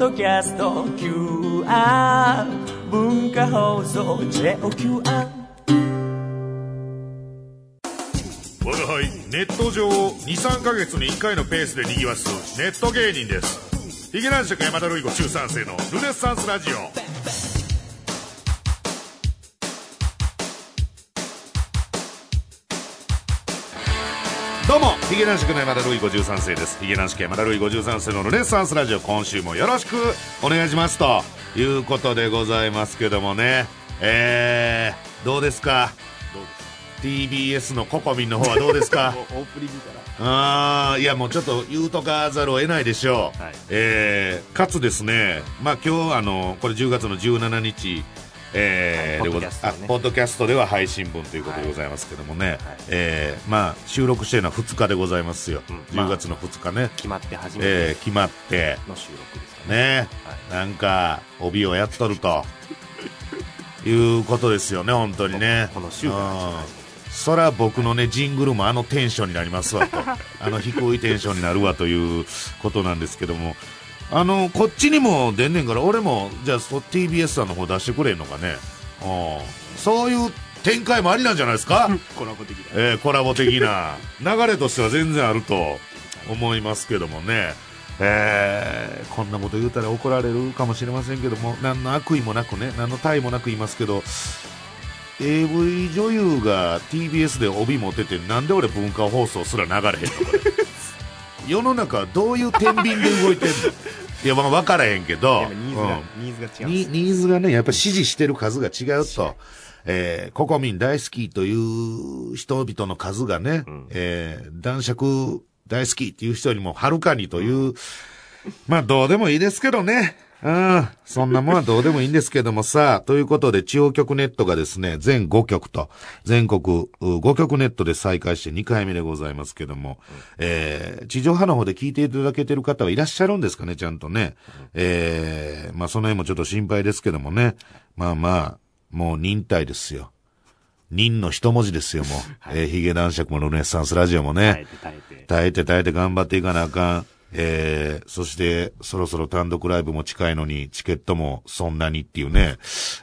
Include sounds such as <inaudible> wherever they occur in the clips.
ドキャスト QR 文化放送 JOQR 我が輩ネット上を23か月に1回のペースでにぎわすネット芸人です。ヒゲ男爵山田ルイ子中3世のルネッサンスラジオ。どうもヒゲ男爵の山田るい53世です。ヒゲ男爵山田るい53世のルネッサンスラジオ今週もよろしくお願いします。ということでございますけどもね。えー、どうですか？TBS のココミンの方はどうですか？<laughs> オープニングから。ああいやもうちょっと言うとかざるを得ないでしょう、はい。えーかつですねまあ今日あのこれ10月の17日えーね。あポッドキャストでは配信分ということでございますけどもね、えーまあ収録してるのは2日でございますよ、うん。10月の2日ね、決まって初めて。えー決まって。の収録ですかね。ね、なんか帯をやっとると。いうことですよね本当にね。この週そら僕のねジングルもあのテンションになりますわと。<laughs> あの低いテンションになるわということなんですけどもあのこっちにも出んねんから俺もじゃあそ TBS さんの方出してくれんのかね。うんそういう展開もありなんじゃないですか？コラボ的だ。えーコラボ的な。<laughs> 流れとしては全然あると思いますけどもね、えーこんなこと言うたら怒られるかもしれませんけども何の悪意もなくね。何の対もなく言いますけど AV 女優が TBS で帯持っててなんで俺文化放送すら流れへんのこれ？<laughs> 世の中はどういう天秤で動いてんの？いやまあ分からへんけどニーズが、うんニーズが違う。ニニーズがね、やっぱり支持してる数が違うと。えー、ココミン大好きという人々の数がね、えー、男爵大好きっていう人よりもはるかにという、まあどうでもいいですけどね。うん。そんなもんはどうでもいいんですけどもさ、ということで、地方局ネットがですね、全5局と、全国う5局ネットで再開して2回目でございますけども、えー、地上波の方で聞いていただけてる方はいらっしゃるんですかね、ちゃんとね。えー、まあその辺もちょっと心配ですけどもね。まあまあ、もう忍耐ですよ。忍の一文字ですよ、もう。<laughs> えー、ヒゲ男爵もルネッサンスラジオもね。耐えて耐えて。耐えて耐えて頑張っていかなあかん。えー、そして、そろそろ単独ライブも近いのに、チケットもそんなにっていうね、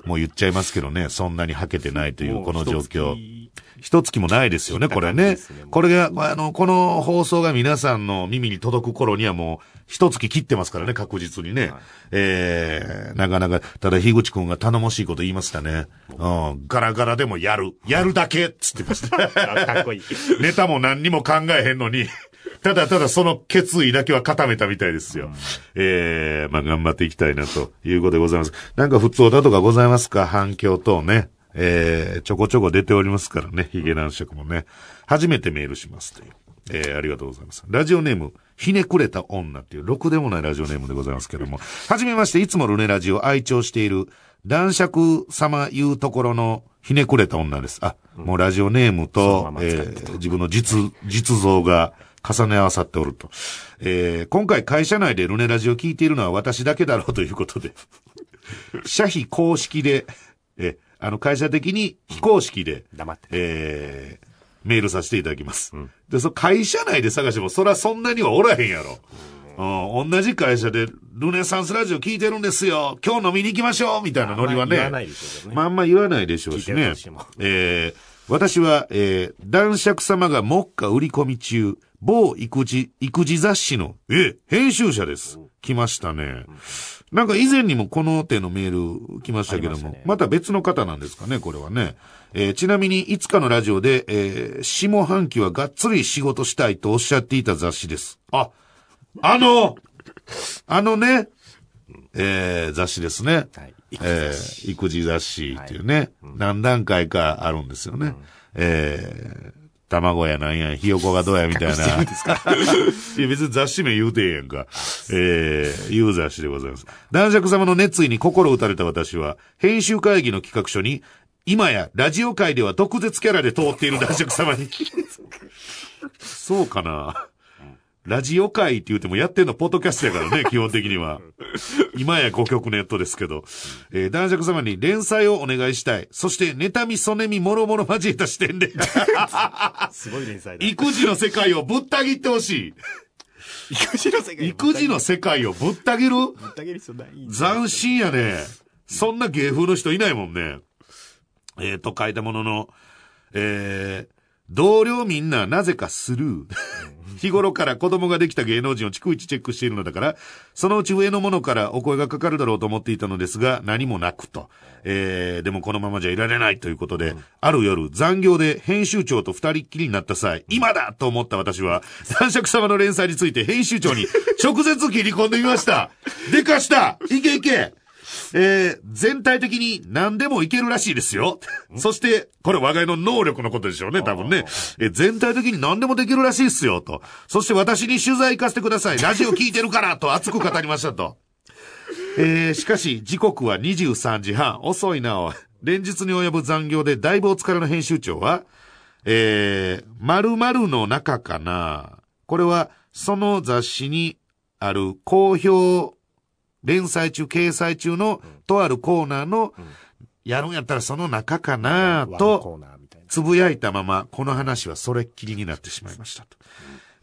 もう言っちゃいますけどね、そんなにはけてないというこの状況。一一月もないですよね、これね。これが、あの、この放送が皆さんの耳に届く頃にはもう、一月切ってますからね、確実にね。えー、なかなか、ただ、樋口くんが頼もしいこと言いましたね。うん、ガラガラでもやる。やるだけっつってました。<laughs> あかっこいい。<laughs> ネタも何にも考えへんのに、ただただその決意だけは固めたみたいですよ。えー、まあ頑張っていきたいなということでございます。なんか普通だとかございますか？反響等ね。えー、ちょこちょこ出ておりますからね。ヒゲ男爵もね。初めてメールしますという。えー、ありがとうございます。ラジオネーム、ひねくれた女っていう、ろくでもないラジオネームでございますけども。はじめまして、いつもルネラジオ愛聴している、男爵様いうところのひねくれた女です。あ、もうラジオネームとえってー自分の実、実像が重ね合わさっておると。えー今回会社内でルネラジを聞いているのは私だけだろうということで、<laughs> 社費公式で、えーあの会社的に非公式で、黙って。えーメールさせていただきます。で、その会社内で探しても、そらそんなにはおらへんやろ。うん、同じ会社で、ルネサンスラジオ聞いてるんですよ。今日飲みに行きましょうみたいなノリはね。言わないでしょうね。まああんま言わないでしょうしね。えー私は、えー男爵様が目下売り込み中、某育児、育児雑誌の、え、編集者です。来ましたね。なんか以前にもこの手のメール来ましたけども、まねまた別の方なんですかね、これはね。えーちなみに、いつかのラジオで、えー下半期はがっつり仕事したいとおっしゃっていた雑誌です。あ、あの、あのね、えー雑誌ですね。はいえー育児雑誌っていうね、何段階かあるんですよね。えー卵やなんや、ひよこがどうやみたいな。<laughs> いや、別に雑誌名言うてええやんか。えー、いう雑誌でございます。男爵様の熱意に心打たれた私は、編集会議の企画書に、今やラジオ界では毒舌キャラで通っている男爵様に。<laughs> そうかな。ラジオ界って言ってもやってんのポッドキャストやからね、<laughs> 基本的には。今や5曲ネットですけど。えー男爵様に連載をお願いしたい。そして、妬み、そねみ、もろもろ交えた視点で、<laughs> すごい連載だ。育児の世界をぶった切ってほしい。育児の世界育児の世界をぶった切る？ぶった切る必要ない斬新やね。そんな芸風の人いないもんね。えー、と書いたものの、えー、同僚みんななぜかスルー。日頃から子供ができた芸能人を逐一チェックしているのだから、そのうち上の者からお声がかかるだろうと思っていたのですが、何もなくと。えー、でもこのままじゃいられないということで、ある夜、残業で編集長と二人っきりになった際、今だと思った私は、男爵様の連載について編集長に直接切り込んでみました。でかしたいけいけえー、全体的に何でもいけるらしいですよ。そして、これ我が家の能力のことでしょうね、多分ね。えー全体的に何でもできるらしいっすよ、と。そして私に取材行かせてください。ラジオ聞いてるから、と熱く語りましたと。えー、しかし、時刻は23時半。遅いな、おい。連日に及ぶ残業でだいぶお疲れの編集長は、えー、〇〇の中かな。これは、その雑誌にある好評連載中、掲載中の、とあるコーナーの、やるんやったらその中かなと。つぶやいたまま、この話はそれっきりになってしまいましたと。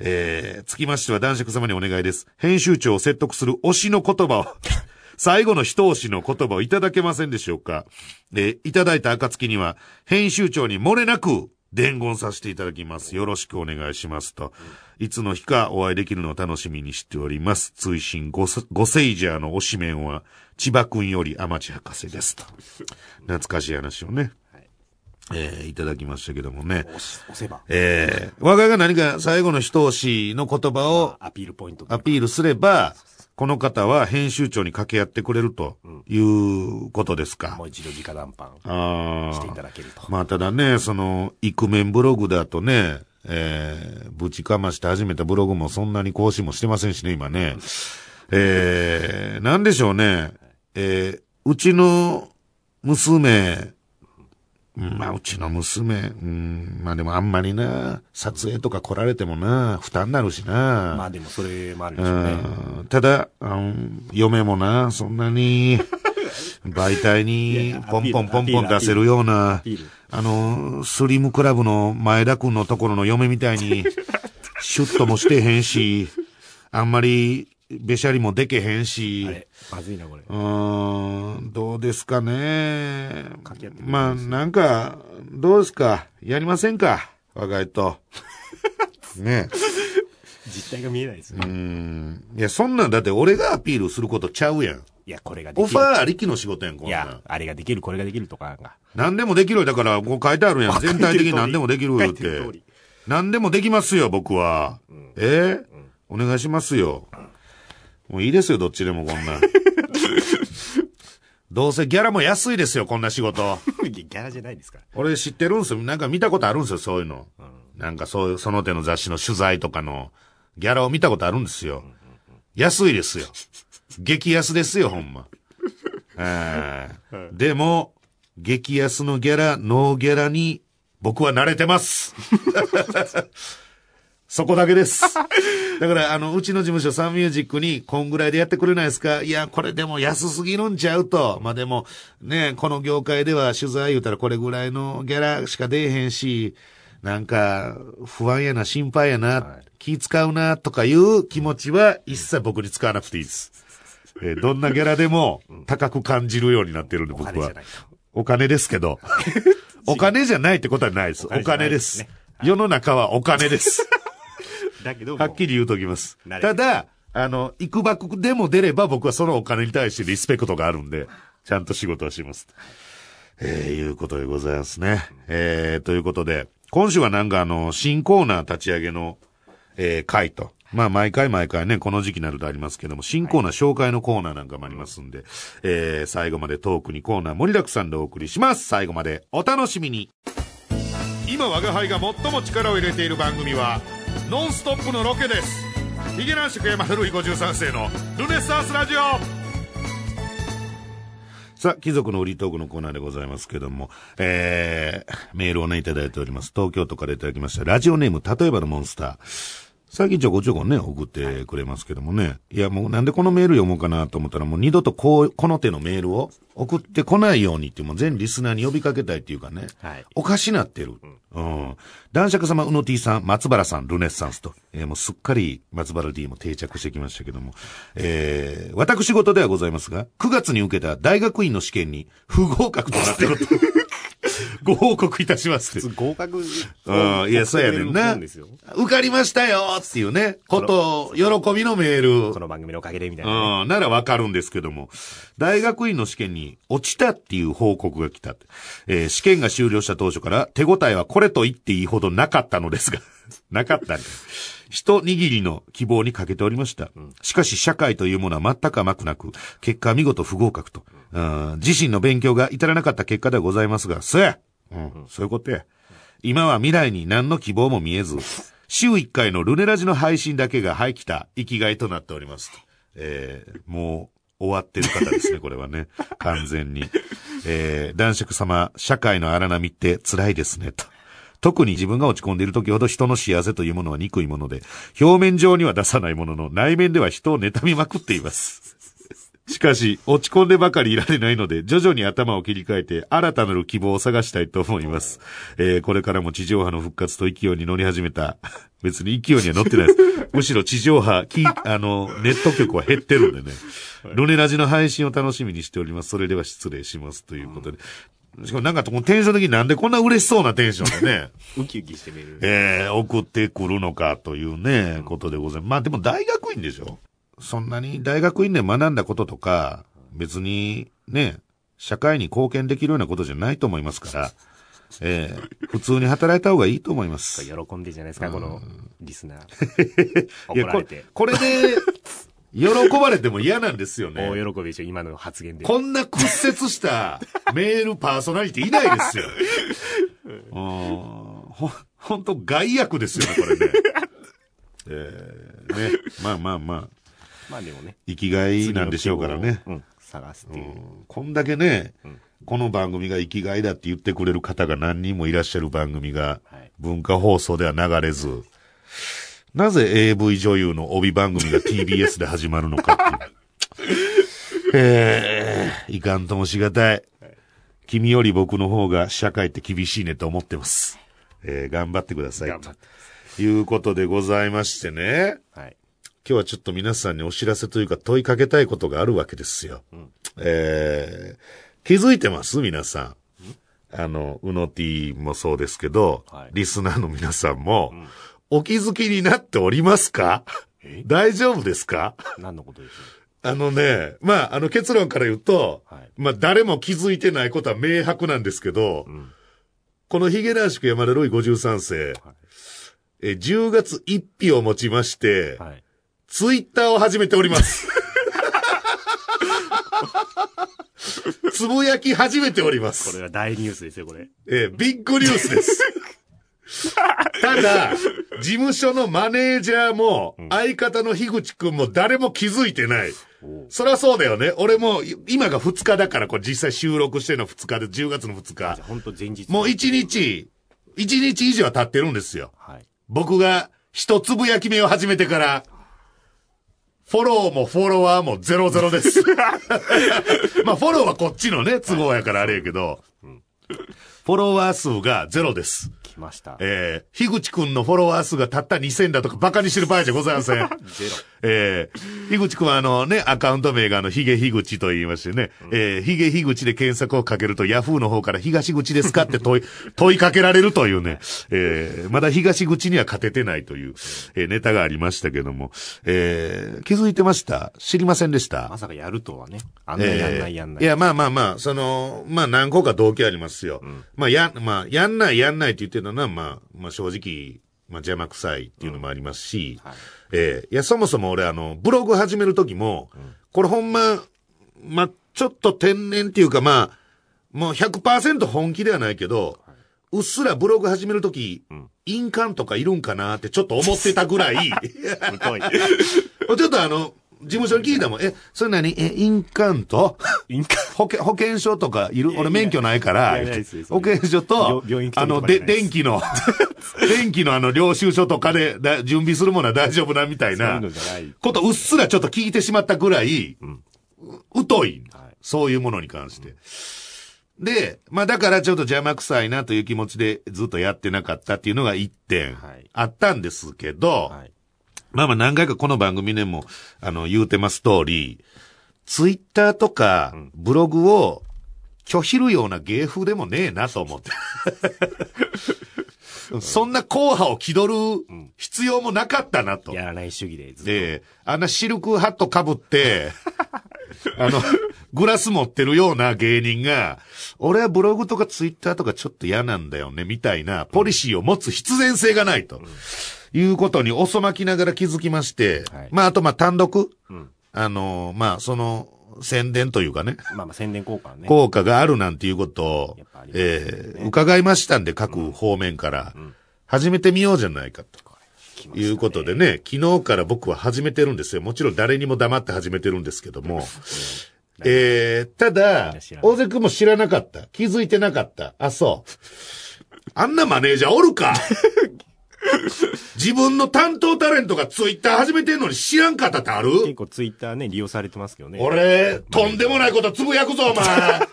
えー、つきましては男爵様にお願いです。編集長を説得する推しの言葉を、<laughs> 最後の一押しの言葉をいただけませんでしょうか。えーいただいた暁には、編集長に漏れなく伝言させていただきます。よろしくお願いしますと。いつの日かお会いできるのを楽しみにしております。追伸ゴセゴセイジャーの推しメンは、千葉くんより天地博士ですと。懐かしい話をね。えーいただきましたけどもね。押せば。えー、我が家が何か最後の一押しの言葉をアピールポイント。アピールすれば、この方は編集長に掛け合ってくれるということですかも。う一度直談判あしていたあ。だけると。まあただね、その、イクメンブログだとね、えー、ぶちかまして始めたブログもそんなに更新もしてませんしね、今ね。えー、なんでしょうね。えー、うちの娘、うんまあ、うちの娘、うん、まあでもあんまりな、撮影とか来られてもな、負担になるしな。まあでもそれもあるうでしょうね。んただ、あの嫁もな、そんなに、媒体いにポンポンポンポン出せるようなあの、スリムクラブの前田くんのところの嫁みたいに、<laughs> シュッともしてへんし、あんまり、べしゃりもでけへんしまずいな、これ。うーん、どうですかね。まあ、なんか、どうですか？やりませんか？我が家と。<laughs> ね実態が見えないですうね。ん。いや、そんなんだって俺がアピールすることちゃうやん。いや、これができる。オファーありきの仕事やん、こんいや。、あれができる、これができるとかが。何でもできるよ。だから、こう書いてあるやん。<laughs> 全体的に何でもできるよっててり。何でもできますよ、僕は。え？お願いしますよ。もういいですよ、どっちでもこんな。<laughs> どうせギャラも安いですよ、こんな仕事。<laughs> ギャラじゃないですから。俺知ってるんですよ。なんか見たことあるんですよ、そういうの。なんかそういう、その手の雑誌の取材とかの、ギャラを見たことあるんですよ。安いですよ。激安ですよ、ほんま。でも、激安のギャラ、ノーギャラに、僕は慣れてます。<laughs> そこだけです。だから、あの、うちの事務所サンミュージックに、こんぐらいでやってくれないですか？いや、これでも安すぎるんちゃうと。まあ、でも、ね、この業界では取材言うたらこれぐらいのギャラしか出えへんし、なんか、不安やな、心配やな、気使うな、とかいう気持ちは一切僕に使わなくていいです。えーどんなギャラでも高く感じるようになってるんで、僕はお金ですけど。<laughs> お金じゃないってことはないです。おお金です。世の中はお金です。<laughs> だけど、はっきり言うときますただ、あの、いくばくでも出れば僕はそのお金に対してリスペクトがあるんで、ちゃんと仕事はします。えー、いうことでございますね。えー、ということで、今週はなんかあの、新コーナー立ち上げの、えー、回と。まあ、毎回毎回ね、この時期になるとありますけども、新コーナー紹介のコーナーなんかもありますんで、えー、最後までトークにコーナー盛りだくさんでお送りします。最後までお楽しみに。今我が輩が最も力を入れている番組はノンストップのロケですヒゲ男爵山田るい53世のルネッサンスラジオさあ、貴族の売りトークのコーナーでございますけども、えー、メールをね、いただいております。東京都からいただきました。ラジオネーム、例えばのモンスター。最近ちょこちょこね、送ってくれますけどもね。いや、もうなんでこのメール読もうかなと思ったら、もう二度とこう、この手のメールを送ってこないようにって、もう全リスナーに呼びかけたいっていうかね。はいおかしなってる。うん。男爵様、うの T さん、松原さん、ルネッサンスと、えーもうすっかり松原 D も定着してきましたけども。えー、私事ではございますが、9月に受けた大学院の試験に不合格となったこと、<laughs> ご報告いたしますって合格。うん、いや、そうやねんな。受かりましたよっていうね、こと、喜びのメール。この番組のおかげでみたいなね。うん、ならわかるんですけども、大学院の試験に落ちたっていう報告が来た。えー試験が終了した当初から手応えはこれと言っていいほどなかったのですが、<laughs> なかったんです。一握りの希望にかけておりました。しかし社会というものは全く甘くなく、結果は見事不合格と。うん自身の勉強が至らなかった結果ではございますが、そうや、うん、そういうことや。今は未来に何の希望も見えず、週1回のルネラジの配信だけが入きた生きがいとなっております。えー、もう終わってる方ですね、<laughs> これはね。完全に。えー、男爵様、社会の荒波って辛いですね、と。特に自分が落ち込んでいる時ほど人の幸せというものは憎いもので、表面上には出さないものの、内面では人を妬みまくっています。<laughs> しかし、落ち込んでばかりいられないので、徐々に頭を切り替えて、新たなる希望を探したいと思います。えー、これからも地上波の復活と勢いに乗り始めた。別に勢いには乗ってないです。むしろ地上波、き、あの、ネット局は減ってるんでね。ルネラジの配信を楽しみにしております。それでは失礼します。ということで。しかもなんか、このテンション的になんでこんな嬉しそうなテンションでね。<laughs> ウキウキしてみる。えー、送ってくるのかというね、ことでございます。まあでも大学院でしょそんなに大学院で学んだこととか、別にね、社会に貢献できるようなことじゃないと思いますから、えー、普通に働いた方がいいと思います。喜んでじゃないですか、このリスナー。<laughs> 怒られて。、これで、喜ばれても嫌なんですよね。<laughs> 大喜びでしょ、今の発言で。こんな屈折した <laughs> メールパーソナリティいないですよ。<laughs> うんほ、ほんと害悪ですよね、これね。えー、ね。まあまあまあ、まあでもね。生きがいなんでしょうからね。うん。探すっていう。こんだけね、この番組が生きがいだって言ってくれる方が何人もいらっしゃる番組がはい文化放送では流れず、なぜ AV 女優の帯番組が TBS で始まるのかっていう。えー、いかんともしがたい。君より僕の方が社会って厳しいねと思ってます。えー、頑張ってください。頑張ってということでございましてね。はい。今日はちょっと皆さんにお知らせというか問いかけたいことがあるわけですよ。えー、気づいてます？皆さん。あの、うの T もそうですけど、はいリスナーの皆さんも、お気づきになっておりますか？大丈夫ですか？何のことです？あのね、まあ、あの結論から言うと、はいまあ、誰も気づいてないことは明白なんですけど、んこのヒゲ男爵山田ロイ53世、え10月1日をもちまして、はい。ツイッターを始めております。つぶやき始めております。これは大ニュースですよ、これ。えービッグニュースです。ただ、事務所のマネージャーも、相方の樋口くんも誰も気づいてない。そりゃそうだよね。俺も、い今が2日だから、これ実際収録してるの2日で、10月の2日。本当前日。もう1日、1日以上は経ってるんですよ。はい。僕が一つぶやき目を始めてから、フォローもフォロワーもゼロゼロです。<laughs> まあフォローはこっちのね、都合やからあれやけど、フォロワー数がゼロです。来ました。えー、樋口くんのフォロワー数がたった2000だとかバカにしてる場合じゃございません。ゼロ。えー、樋口くんはあのね、アカウント名があの、ヒゲ樋口と言いましてね、えー、ヒゲ樋口で検索をかけると、ヤフーの方から東口ですかって問い、<laughs> 問いかけられるというね、えー、まだ東口には勝ててないという、えー、ネタがありましたけども、えー、気づいてました？知りませんでした？まさかやるとはね。あんなやんないやんない。いや、まあまあまあ、その、まあ何個か動機ありますよ。まあや、まあ、やんないやんないって言ってるのは、まあ、まあ正直、まあ邪魔くさいっていうのもありますし、はい。ええいや、そもそも俺あの、ブログ始めるときも、これほんま、まあ、ちょっと天然っていうかまあ、もう100%本気ではないけど、うっすらブログ始めるとき、印鑑とかいるんかなってちょっと思ってたぐらい、<laughs> 太い。<laughs> ちょっとあの、事務所に聞いたもん。え、それ何？え、印鑑と、インカ保険、保険証とかいる？俺免許ないから。保険証とあの、で、電気の、<laughs> 電気のあの、領収書とかでだ準備するものは大丈夫なみたいな。ことうっすらちょっと聞いてしまったぐらい、う疎い、はい。そういうものに関して。で、まあだからちょっと邪魔くさいなという気持ちでずっとやってなかったっていうのが一点はい。あったんですけど、はい。まあまあ何回かこの番組でも、あの、言うてます通り、ツイッターとか、ブログを拒否るような芸風でもねえなと思って。そんな硬派を気取る必要もなかったなと。やらない主義でずっと。で、あんなシルクハット被って、<laughs> あの、グラス持ってるような芸人が、俺はブログとかツイッターとかちょっと嫌なんだよね、みたいなポリシーを持つ必然性がないと。いうことに遅まきながら気づきまして、はいまあ、あと、まあ、単独、うん。あの、まあ、その、宣伝というかね、まあまあ宣伝効果はね。効果があるなんていうことをねえー伺いましたんで、各方面から、始めてみようじゃないかと。いうことでね、昨日から僕は始めてるんですよ。もちろん誰にも黙って始めてるんですけども。えー、ただ大勢君も知らなかった。気づいてなかった。あ、そう。あんなマネージャーおるか <laughs> <laughs> 自分の担当タレントがツイッター始めてんのに知らんかったってある？結構ツイッターね、利用されてますけどね。俺、とんでもないことつぶやくぞ、お前。<laughs>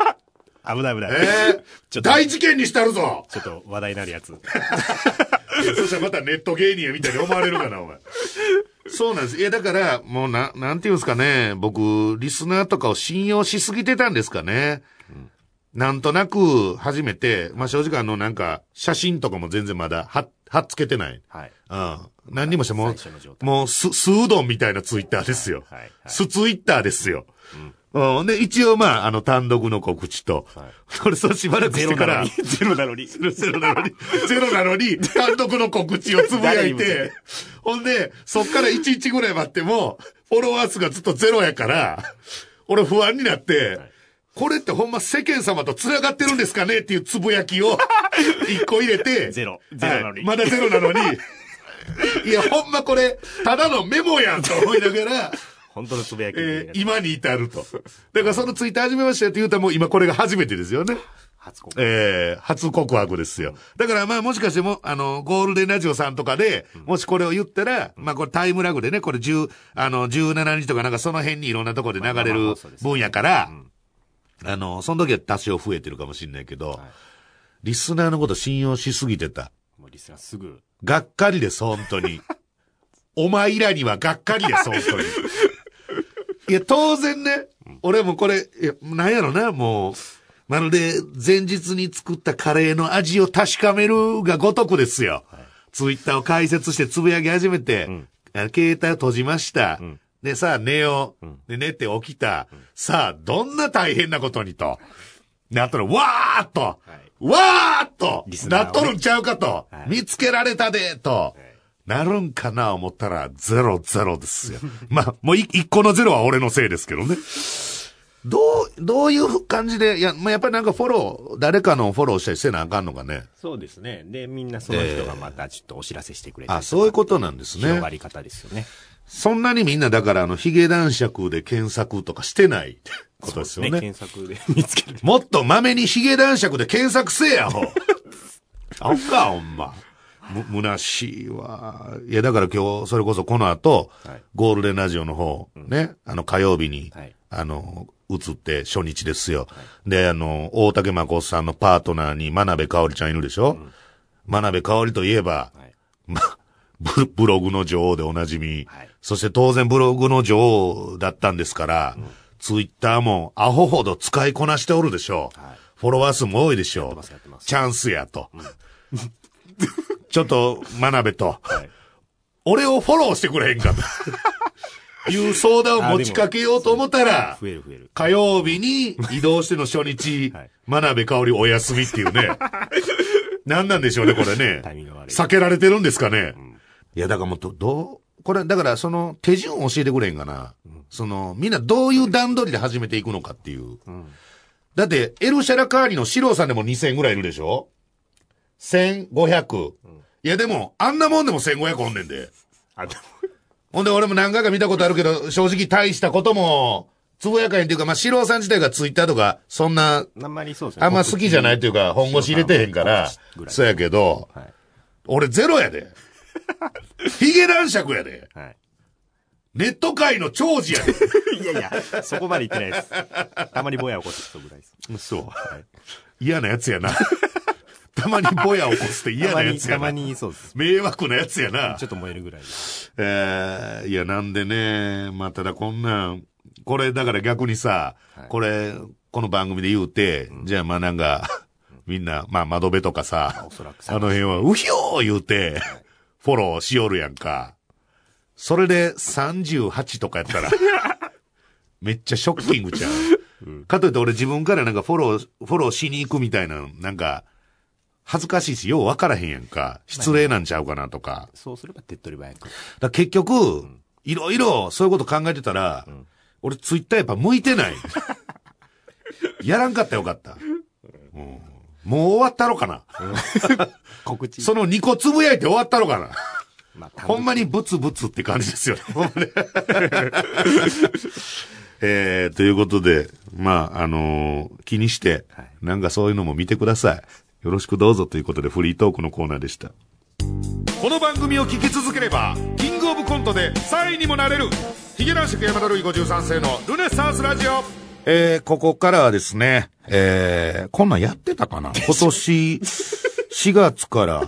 危ない危ない。えー、ちょっと大事件にしたるぞ。ちょっと話題になるやつ。<laughs> そしたらまたネット芸人やみたいに思われるかな、お前。そうなんです。いや、だから、もうな、なんていうんですかね。僕、リスナーとかを信用しすぎてたんですかね。なんとなく、初めて、まあ、正直あの、なんか、写真とかも全然まだ、は、はっつけてない。はい。うん。何にもしてももう、す、すうどんみたいなツイッターですよ。はいはいスツイッターですよ。うん。で、一応まあ、あの、単独の告知と、はいこれ、そうしばらくしてからゼロなのに、、<laughs> ゼロなのに。ゼロなのに、単独の告知をつぶやいて、ほんで、そっから1日ぐらい待っても、フォロワー数がずっとゼロやから、俺不安になって、これってほんま世間様と繋がってるんですかねっていうつぶやきを、<laughs> 一個入れて、ゼロ。ゼロなのに。はい。まだゼロなのに、<laughs> いや、ほんまこれ、ただのメモやんと思いながら、本当のつぶやきえーに今に至ると。だからそのツイッター始めましたよって言うたらもう今これが初めてですよね。初公えー、初告白ですよ。だからまあもしかしても、あの、ゴールデンラジオさんとかで、もしこれを言ったら、まあこれタイムラグでね、これ10、あの、17日とかなんかその辺にいろんなところで流れまあるまあそうですね。分野から、あの、その時は多少増えてるかもしれないけど、リスナーのこと信用しすぎてた。もうリスナーすぐ。がっかりです、本当に。<laughs> お前らにはがっかりです、<laughs> 本当に。いや、当然ね、俺もこれ、いや、なんやろな、もう、まるで前日に作ったカレーの味を確かめるがごとくですよ。ツイッターを開設してつぶやき始めて、あの携帯を閉じました。で、さあ寝よう。で、寝て起きた。さあ、どんな大変なことにと。なっとる、わーっと、わーっとリス、ナーをねなっとるんちゃうかと、はい見つけられたで、と、なるんかな思ったら、ゼロゼロですよ。<laughs> まあ、もうい一個のゼロは俺のせいですけどね。どう、どういう感じで、いや、まあ、やっぱりなんかフォロー、誰かのフォローしたりせなあかんのかね。そうですね。で、みんなその人がまたちょっとお知らせしてくれて、あ、そういうことなんですね。広がり方ですよね。そんなにみんなだからあの、ヒゲ男爵で検索とかしてないことですよね。検索で <laughs> 見つける。もっとまめにヒゲ男爵で検索せえや、ほ。<laughs> あっか、ほんま。む、虚しいわ。いや、だから今日、それこそこの後、はいゴールデンラジオの方、ね、あの、火曜日に、はいあの、映って初日ですよ。で、あの、大竹誠さんのパートナーに真鍋かおりちゃんいるでしょ、真鍋かおりといえば、はい。ま、ブブログの女王でおなじみ、はいそして当然ブログの女王だったんですから、ツイッターもアホほど使いこなしておるでしょう。はいフォロワー数も多いでしょうチャンスやと。<laughs> ちょっと、真鍋と、はい。俺をフォローしてくれへんかと。<laughs> いう相談を持ちかけようと思ったら、増える増える。火曜日に移動しての初日、はい真鍋香織お休みっていうね。<laughs> 何なんでしょうね、これね。避けられてるんですかね。いや、だからもっと、どう、これ、だからその手順を教えてくれへんかな。その、みんなどういう段取りで始めていくのかっていう。だって、エルシャラカーニのシローさんでも2000ぐらいいるでしょ ?1500。いや、でも、あんなもんでも1500おんねんで。あ、でも、ほんで俺も何回か見たことあるけど、正直大したことも、つぶやかへんっていうか、まあ、四郎さん自体がツイッターとか、そんな、あんまりそうですね。あんま好きじゃないというか、本腰入れてへんからそうやけど、はい。俺ゼロやで。ヒゲ男爵やで。はい。ネット界の長寿やで。<laughs> いやいや、そこまで言ってないです。たまにぼや起こす人ぐらいです。そう。はい嫌なやつやな。<laughs> たまにぼや起こすって嫌なやつやな。たまにそうです。迷惑なやつやなちょ。っと燃えるぐらい。えー、いや、なんでね、まあ、ただこんなん、これ、だから逆にさ、はいこれ、この番組で言うて、じゃあまあなんか、<laughs> みんな、まあ窓辺とかさ、あの辺は、うひょー言うて、フォローしよるやんか。それで38とかやったら、<laughs> めっちゃショッキングちゃう。かといって俺自分からなんかフォロー、フォローしに行くみたいな、なんか、恥ずかしいし、よう分からへんやんか。失礼なんちゃうかなとか。そうすれば手っ取り早く。だ結局、いろいろそういうこと考えてたら、俺ツイッターやっぱ向いてない。<laughs> やらんかったらよかった。うんもう終わったろかな。<laughs> 告知。その2個つぶやいて終わったろかな。まあ、ほんまにブツブツって感じですよね。<laughs> <laughs> えー、ということで、まあ、あのー気にしてはい、なんかそういうのも見てください。よろしくどうぞということでフリートークのコーナーでした。この番組を聞き続ければ、キングオブコントで3位にもなれる、ヒゲ男爵山田るい53世のルネサンスラジオ。えー、ここからはですね、えー、こんなんやってたかな？<laughs> 今年4月から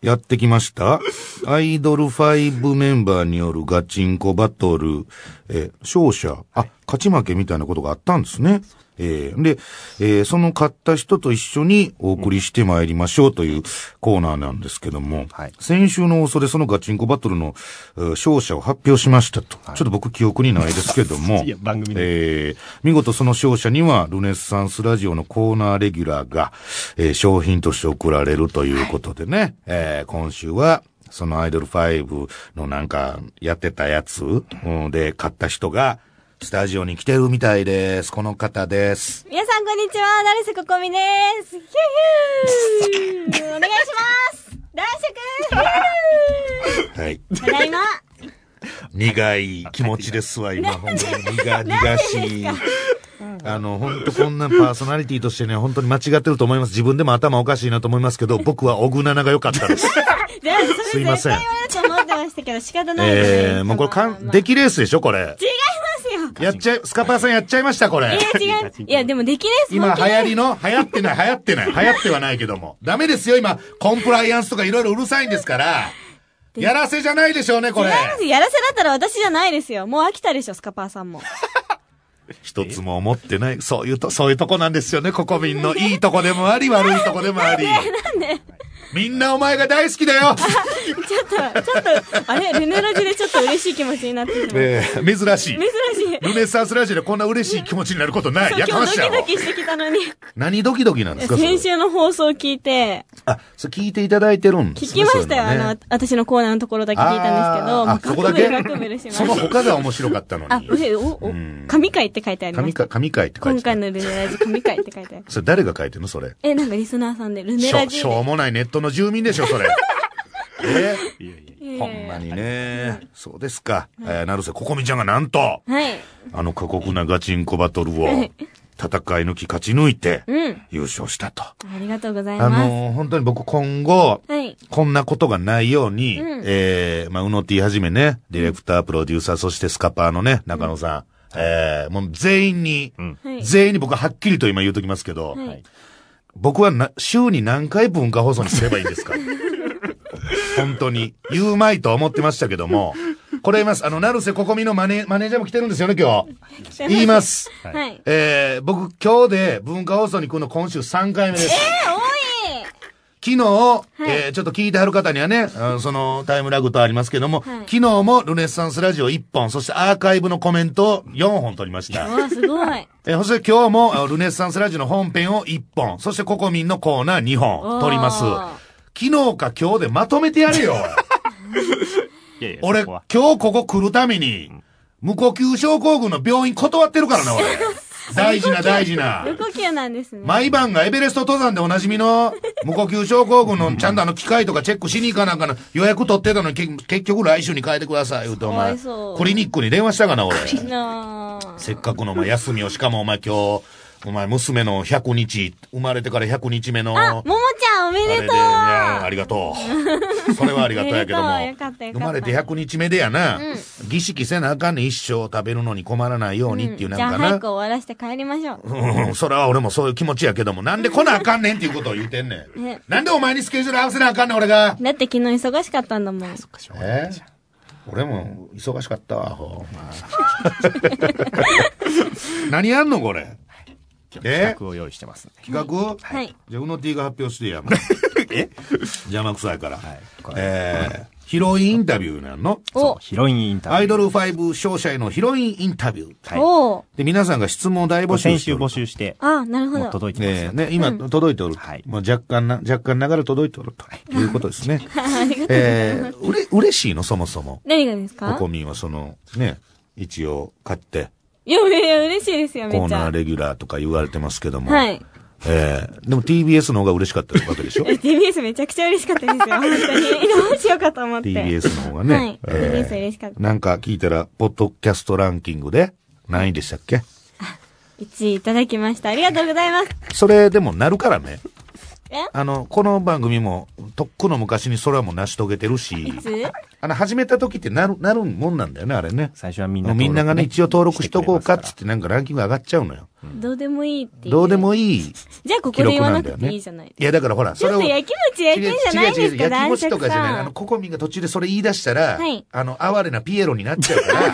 やってきました。アイドル5メンバーによるガチンコバトル、え勝者、あ、勝ち負けみたいなことがあったんですね。えーで、えーその勝った人と一緒にお送りしてまいりましょうというコーナーなんですけども、はい。先週の放送でそのガチンコバトルのえー勝者を発表しましたと。ちょっと僕記憶にないですけども、<laughs> いや番組でえー見事その勝者にはルネッサンスラジオのコーナーレギュラーが、えー商品として送られるということでね、えー今週はそのアイドル5のなんかやってたやつ、うんで買った人がスタジオに来てるみたいです。この方です。皆さんこんにちは、成瀬ここみです。ヒューヒューお願いします男爵はい。ただいま苦い気持ちですわ、今。本当に苦、苦しい。あの、本当こんなパーソナリティとしてね、本当に間違ってると思います。自分でも頭おかしいなと思いますけど、僕はオグナナが良かったです。<laughs> すいません絶対言われると思ってましたけど、仕方ないですね。えー、もうこれかん、出来レースでしょ、これ。違いますよやっちゃい、スカパーさんやっちゃいました、これ。いや、違う。いや、でも出来です。今流行り。りの、流行ってない、流行ってない、流行ってはないけども。ダメですよ、今、コンプライアンスとかいろいろうるさいんですから。やらせじゃないでしょうね、これ違い。ます。やらせだったら私じゃないですよ。もう飽きたでしょ、スカパーさんも。<laughs> 一つも思ってない。そういうと、そういうとこなんですよね、ココミンの。<laughs> いいとこでもあり、悪いとこでもあり。<laughs> みんなお前が大好きだよ。<laughs> ちょっと、ちょっと、あれ、ルネラジでちょっと嬉しい気持ちになってしまう。えー珍しい。珍しい。ルネサンスラジオでこんな嬉しい気持ちになることない。やか今ましいドキド。キしてきたのに。何ドキドキなんですか先週の放送を聞いて、あ、そう聞いていただいてるんですね。聞きましたよ。ねあの、私のコーナーのところだけ聞いたんですけど、あそこだけ？その。他が面白かったのあ、に。えお、おん、神回って書いてありました。神か、神回って書いてた今回。のルネラジ神回って書いてある。それ誰が書いてるのそれ？え、なんかリスナーさんで、ルネしょ、ラジしょうもないネットの住民でしょ、それ。<laughs> え？いやいやでほんまにね。そうですか。えー、なるせ、ここみちゃんがなんと、はい。あの過酷なガチンコバトルをはい戦い抜き勝ち抜いてうん。優勝したと。ありがとうございあます。のー本当に僕今後、はい。こんなことがないように、うんえー、まあ、うの T はじめね、ディレクター、プロデューサー、そしてスカパーのね、中野さん、えー、もう全員に、はい。全員に僕ははっきりと今言うときますけど、はい。僕はな、週に何回文化放送にすればいいんですか？<laughs> 本当に。言うまいと思ってましたけども、これ言います。あの、成瀬ここみのマネ、マネージャーも来てるんですよね、今日。言います。はい。えー、僕今日で文化放送に来るの今週3回目です。え、多い昨日、いえーちょっと聞いてはる方にはね、そのタイムラグとありますけども、はい昨日もルネッサンスラジオ1本、そしてアーカイブのコメントを4本取りました。わあ、すごい。えーそして今日もあルネッサンスラジオの本編を1本、そしてココミンのコーナー2本取ります。昨日か今日でまとめてやれよ。<laughs> いやいや俺、今日ここ来るために、無呼吸症候群の病院断ってるからな、俺。<laughs> 大事な大事な。無呼吸なんですね。毎晩がエベレスト登山でおなじみの無呼吸症候群のちゃんとあの機械とかチェックしに行かなんかの予約取ってたのにけ結局来週に変えてください言うてお前クリニックに電話したかな俺せっかくのお前休みをしかもお前今日お前娘の100日生まれてから100日目のあ、ももちゃんおめあれで、とうやありがとう。<laughs> それはありがたいやけども。生まれて100日目でやな、儀式せなあかんねん一生食べるのに困らないようにっていうなんじゃあかな。早く終わらせて帰りましょう。うん、それは俺もそういう気持ちやけども、なんで来なあかんねんっていうことを言うてんねん。ねなんでお前にスケジュール合わせなあかんねん俺が？だって昨日忙しかったんだもん。え？俺も忙しかったわ、ほんま <laughs> 何やんのこれ？え企画を用意してますんで。企画？はい。じゃあ、うの T が発表してや。も <laughs> うえ？邪魔くさいから。はい。これえー、ヒロインインタビューなんの？そうお、ヒロインインタビュー。アイドル5勝者へのヒロインインタビュー。はいおーで、皆さんが質問を大募集先週しておる募集して、あ、なるほもうど。届いてますよ。ねね、今、届いておると。はいまあ、若干な、若干ながら届いておるということですね。ありがとうございえます。ー、うれ、嬉しいの？そもそも。何がですか？国民はその、ね、一応買って、いやいや嬉しいですよ、めっちゃコーナー。レギュラーとか言われてますけども。はい。えー、でも TBS の方が嬉しかったわけでしょ？<laughs> え TBS めちゃくちゃ嬉しかったですよ、本当に。どうしようかと思って。TBS の方がね。はい。え TBS 嬉しかった。ーなんか聞いたら、ポッドキャストランキングで何位でしたっけ？1位いただきました。ありがとうございます。それでもなるからね。え？あの、この番組も、とっくの昔にそれはもう成し遂げてるしい、つ？あの、始めた時ってなる、なるもんなんだよね、あれね。最初はみんな、みんながね、一応登録しとこうかっつってなんかランキング上がっちゃうのよ。どうでもいいっていう。どうでもいい。いいじゃあここで言わなくていいじゃないいや、だからほら、それを。ちょっと焼きもち焼いてんじゃないですか違う違う焼き男爵もちとかじゃない。あの、ココミンが途中でそれ言い出したら、はいあの、哀れなピエロになっちゃうから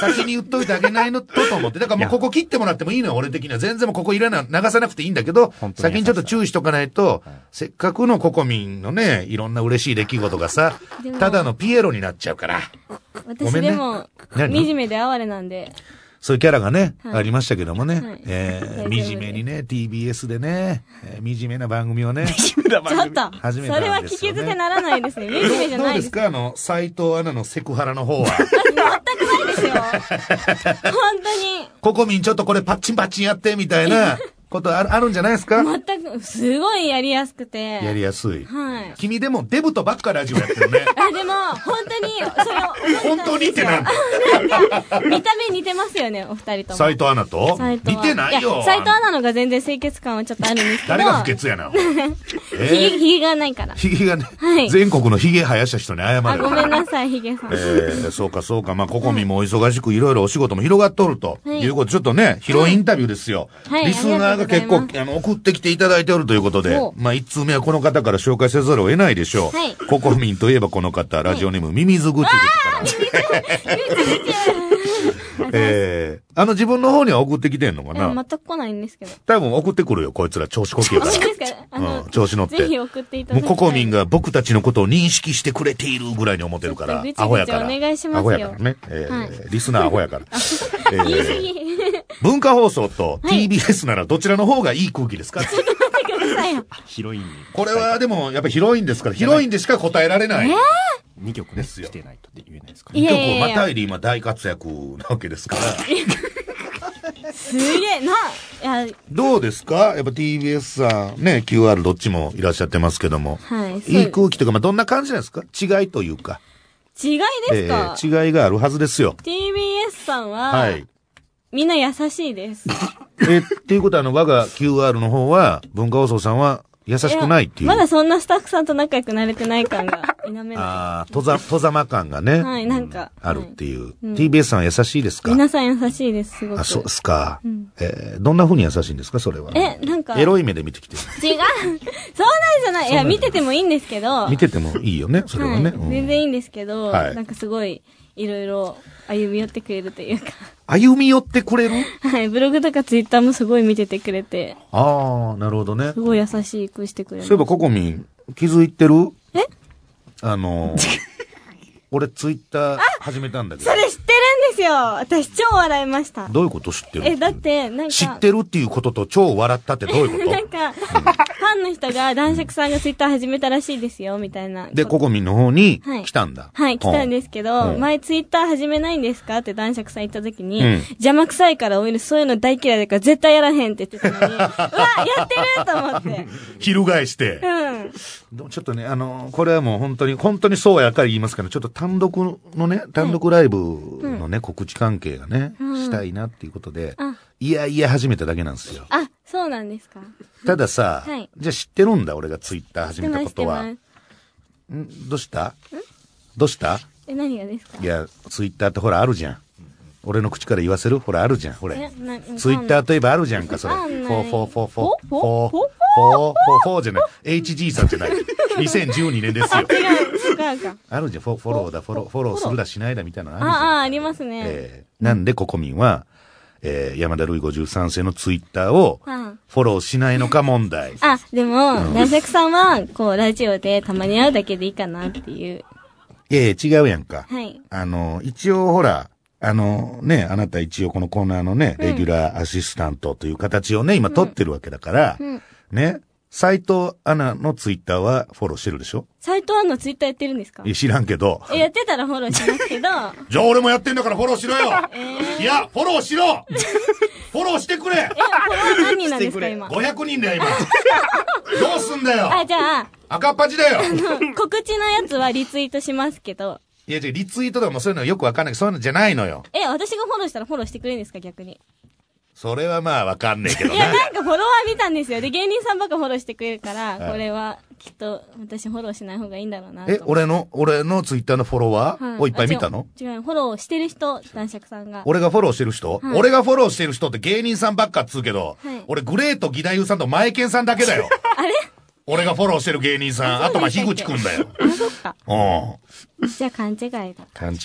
先に言っといてあげないのとと思って。だからもうここ切ってもらってもいいのよ、俺的には。全然もうここいらない、流さなくていいんだけど先にちょっと注意しとかないと、せっかくのココミンのね、いろんな嬉しい出来事がさただのピエロになっちゃうから。ご私めんねでも、何？惨めで哀れなんで。そういうキャラがね、はいありましたけどもね。はいえー、惨めにね、TBS でね、えー惨めな番組をね。ちょっと、初めてそれは聞き捨てならないですね。惨めじゃどうないですす。でか？あの、斎藤アナのセクハラの方は。<laughs> 全くですよ。<laughs> 本当に。ココミンちょっとこれパッチンパッチンやって、みたいなことあるあるんじゃないですか？全く、すごいやりやすくて。やりやすい。はい。君でもデブとばっかラジオやってるね。<laughs> あ、でも、本当に、それ。本当にってなんだ見た目似てますよね、お二人とも。斎藤アナと？似てないよや。斎藤アナのが全然清潔感はちょっとあるんですけど。誰が不潔やな。<laughs> ひげ、えひげがないからー、。ひげがね、はい全国のひげ生やした人に謝あ、る。ごめんなさい、ひげさん。えー、そうかそうか。まあ、ココミンもお忙しくいろいろお仕事も広がっとると。はいいうことで、ちょっとね、ヒロインインタビューですよ。はいリスナーが結構あの、送ってきていただいておるということでお、まあ、一通目はこの方から紹介せざるを得ないでしょう。はいココミンといえばこの方、ラジオネーム、ミミズグチグチから。<laughs> えー、あの自分の方には送ってきてんのかえな全く来ないんですけど。多分送ってくるよ、こいつら調子こきやから。うん調子乗ってぜひ送っていただもうきたい。ココミンが僕たちのことを認識してくれているぐらいに思ってるからアホやから。お願いしますよアホやからね。えーはいリスナーアホやから。<laughs> えーぎ。文化放送とはい TBS ならどちらの方がいい空気ですか？待ってくださいよ。ヒロインに。これはでもやっぱヒロインですから、ヒロインでしか答えられない。2曲ね、ですよ来てないとって言えないですかいやいやいや曲をまたいで今大活躍なわけですから。すげえ、な、いや、どうですか？やっぱ TBS さん、ね、QR どっちもいらっしゃってますけども。はい。いい空気というか、まあ、どんな感じなんですか？違いというか。違いですか、えー違いがあるはずですよ。?TBS さんは、はい。みんな優しいです。え、っていうことは、あの、我が QR の方は、文化放送さんは優しくないっていう。やまだそんなスタッフさんと仲良くなれてない感が否めなああ、とざ、とざま感がね。い。はい、なんか。あるっていう。うん TBS さんは優しいですか？皆さん優しいです、すごく。あ、そうですか。んえーどんな風に優しいんですかそれは？え、なんか。エロい目で見てきてる。違う。そうなんじゃない。いや、見ててもいいんですけど。見ててもいいよね、それはね。全然いいんですけど、はいなんかすごい、いろいろ歩み寄ってくれるというか。歩み寄ってくれる？はい、ブログとかツイッターもすごい見ててくれて、ああ、なるほどねす。ごい優しくしてくれる。そういえば、ココミン、気づいてる？え？あのー、<laughs> 俺ツイッター始めたんだけどそ。れ知ってるんですよ。私超笑いました。どういうこと知ってるえ、だって、なんか。知ってるっていうことと超笑ったってどういうこ <laughs> なんか、ファンの人が男爵さんがツイッター始めたらしいですよ、みたいな。とで、ココミンの方にはい来たんだ。はい、来たんで。ですけど、うん前ツイッター始めないんですか？って男爵さん言った時に、うん邪魔くさいからオイルそういうの大嫌いだから絶対やらへんって言ってたのに、<laughs> うわ、やってると思って。翻して。うん。でもちょっとね、あの、これはもう本当に、本当にそうやから言いますから、ちょっと単独のね、単独ライブのね、告知関係がね、うんしたいなっていうことで、あ、いやいや始めただけなんですよ。あ、そうなんですか。たださ、はいじゃあ知ってるんだ、俺がツイッター始めたことは。ん？どうした？どうした？え、何がですか？いや、ツイッターってほらあるじゃん。俺の口から言わせる？ほらあるじゃん、ほれ。ツイッターといえばあるじゃんか、それ。フォーフォーフォーフォーフォーフォーフォーフォー？じゃない。HG さんじゃない。<laughs> 2012年ですよ。違う、違うか。あるじゃん、フォフォローだ、フォロー、フォローするだしないだみたいなのあるじゃん。ああ、ありますね。えーなんで、ココミンは、えー山田るい53世のツイッターをうんフォローしないのか問題。あ、でも、男爵さんは、こう、ラジオでたまに会うだけでいいかなっていう。いやいや、違うやんか。はい。あの、一応ほら、あのね、あなた一応このコーナーのね、レギュラーアシスタントという形をね、今取ってるわけだから、うん。ね、斎藤アナのツイッターはフォローしてるでしょ？斎藤アンのツイッターやってるんですか？いや知らんけど。え、やってたらフォローしますけど、じゃあ俺もやってんだからフォローしろよえーいや、フォローしろフォローしてくれ <laughs> え、フォロワー何人なんですか、今？!500 人だよ、今。<laughs> どうすんだよあ、じゃあ、赤っ端だよ告知のやつはリツイートしますけど、いや、じゃリツイートとかもそういうのよくわかんないそういうのじゃないのよ。え、私がフォローしたらフォローしてくれるんですか、逆に？それはまあわかんねえけどねいや、。なんかフォロワー見たんですよ。で、芸人さんばっかフォローしてくれるから、はいこれは、きっと、私フォローしない方がいいんだろうな。え、俺の、俺のツイッターのフォロワはいーをいっぱい見たの？あ違う違う、フォローしてる人、男爵さんが。俺がフォローしてる人、はい俺がフォローしてる人って芸人さんばっかっつうけど、はい俺グレート義太夫さんと前健さんだけだよ。あれ俺がフォローしてる芸人さん、あとまあ、樋口くんだよ。あ、そっか。うん。じゃあ勘違いだ。勘違い。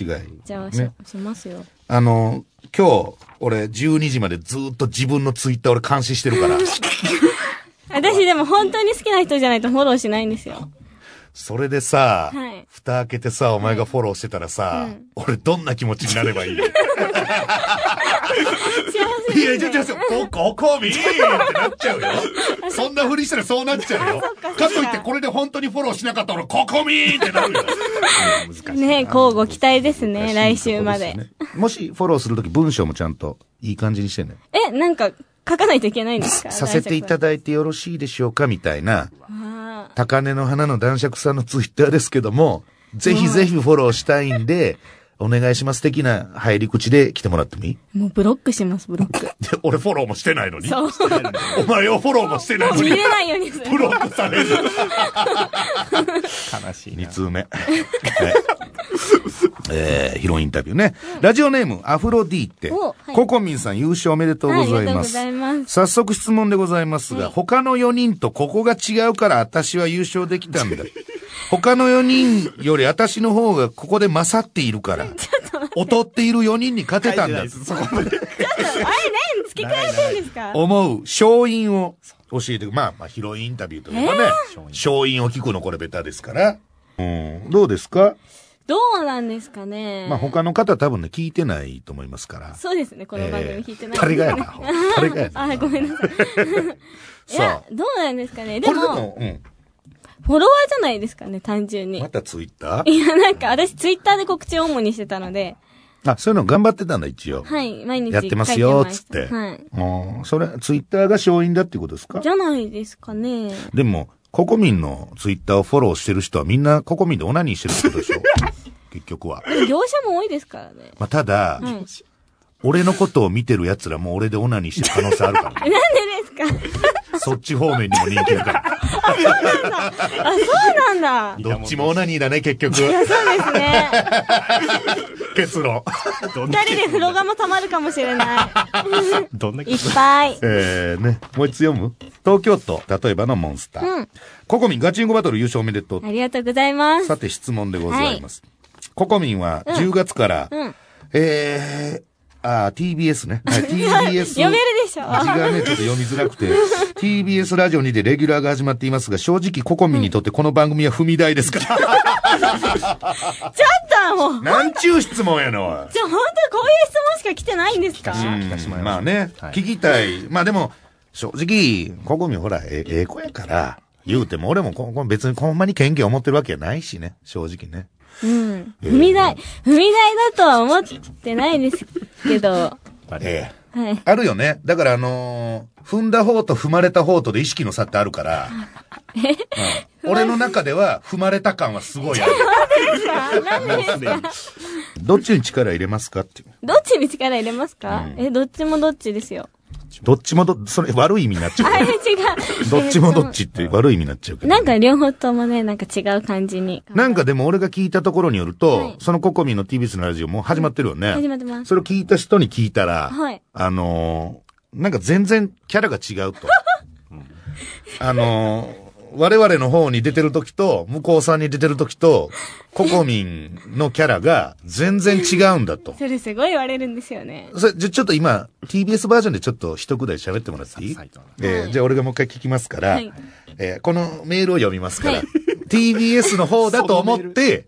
じゃあ、しね。しますよ。あの、今日、俺12時までずっと自分のツイッター俺監視してるから、<laughs> 私でも本当に好きな人じゃないとフォローしないんですよ。それでさ、はい。蓋開けてさ、お前がフォローしてたらさ、うん。俺どんな気持ちになればいい？<laughs> いや、じゃじゃこ、ここみーってなっちゃうよ。<laughs> そんなふりしたらそうなっちゃうよ。かといってこれで本当にフォローしなかったら、ここみーってなるよ。ね交互期待ですね、来週まで。もしフォローするとき文章もちゃんといい感じにしてね。え、なんか、書かないといけないんですか？させていただだいてよろしいでしょうか？みたいな、高根の花の男爵さんのツイッターですけども、ぜひぜひフォローしたいんで、お願いします的な入り口で来てもらってもいい？ーもうブロックします、ブロック。<laughs> で俺フォローもしてないのに？そう。<laughs> お前をフォローもしてないのに？見れないようにする。ブロックされる。悲しい二な。通目。<laughs> はい。えー、ヒロインタビューね。ラジオネーム、アフロディーテ。おはいココミンさん優勝おめでとうございありがとうごます。ざいます。早速質問でございますが、はい他の4人とここが違うから私は優勝できたんだ。他の4人より私の方がここで勝っているから、<laughs> 劣っている4人に勝てたんだ。そこまで。あれ、何付け加えてんですか？思う勝因を教えて、まあ、まあ、ヒロインインタビューというかね、勝因を聞くのこれベタですから。うん。どうですか？どうなんですかねまあ、他の方多分ね、聞いてないと思いますから。そうですね、この番組聞いてない、誰がやな。<laughs> 誰がやな。あ、ごめんなさい。<laughs> いさや、どうなんですかね。でこれでも、も、うん。フォロワーじゃないですかね、単純にま。たツイッター？いや、なんか、私、ツイッターで告知を主にしてたので、あ、そういうの頑張ってたんだ、一応。はい、毎日やってますよ、つったて。はい。うん。それ、ツイッターが勝因だっていうことですか？じゃないですかね。でも、ココミンのツイッターをフォローしてる人はみんなココミンでオナニーしてるってことでしょ？<laughs> 結局は。でも業者も多いですからね。まあ、ただ、はい。俺のことを見てる奴らも俺でオナニーしてる可能性あるからえ、ね。<laughs> なんでですか？そっち方面にも人気だから。あ、そうなんだ。どっちもオナニーだね、結局。そうですね。<laughs> 結論。二人で風呂釜溜まるかもしれない。どんないっぱい。えー、ね。もう一つ読む？東京都、例えばのモンスター。うん。ココミンガチンコバトル優勝おめでとう。ありがとうございます。さて質問でございます。ココミンは10月から、うん。えー、ああ、TBS ね。はい、<laughs> TBS。読めるでしょ字がね、ちょっと読みづらくて。TBS ラジオにでレギュラーが始まっていますが、正直ココミンにとってこの番組は踏み台ですから。ちょっともう、なんちゅう質問やの。じゃあ本当にこういう質問しか来てないんですか？うん聞かしてもらいまあね、はい聞きたい。まあでも、正直、ココミンほら、えええ子やから、言うても俺もここ別にほんまに権限を持ってるわけやないしね、正直ね。うん。踏み台、踏み台だとは思ってないですけど、はええい。あるよね。だからあのー踏んだ方と踏まれた方とで意識の差ってあるから。うん俺の中では踏まれた感はすごいある。何ですか？どっちに力入れますかっていう。どっちに力入れますか、え、どっちもどっちですよ。どっちもど、それ悪い意味になっちゃあれ違う。う。どっちもどっちって悪い意味になっちゃうけど。なんか両方ともね、なんか違う感じに。なんかでも俺が聞いたところによると、はいそのココミンの TBS のラジオも始まってるよね。始まってます。それを聞いた人に聞いたら、はいあのーなんか全然キャラが違うと。<laughs> あのー我々の方に出てる時と、向こうさんに出てる時と、ココミンのキャラが全然違うんだと。それすごい言われるんですよね。それ、じゃ、ちょっと今、TBS バージョンでちょっと一くだり喋ってもらっていい？サイトのえーじゃあ俺がもう一回聞きますから、はいえーこのメールを読みますから、はい TBS の方だと思って、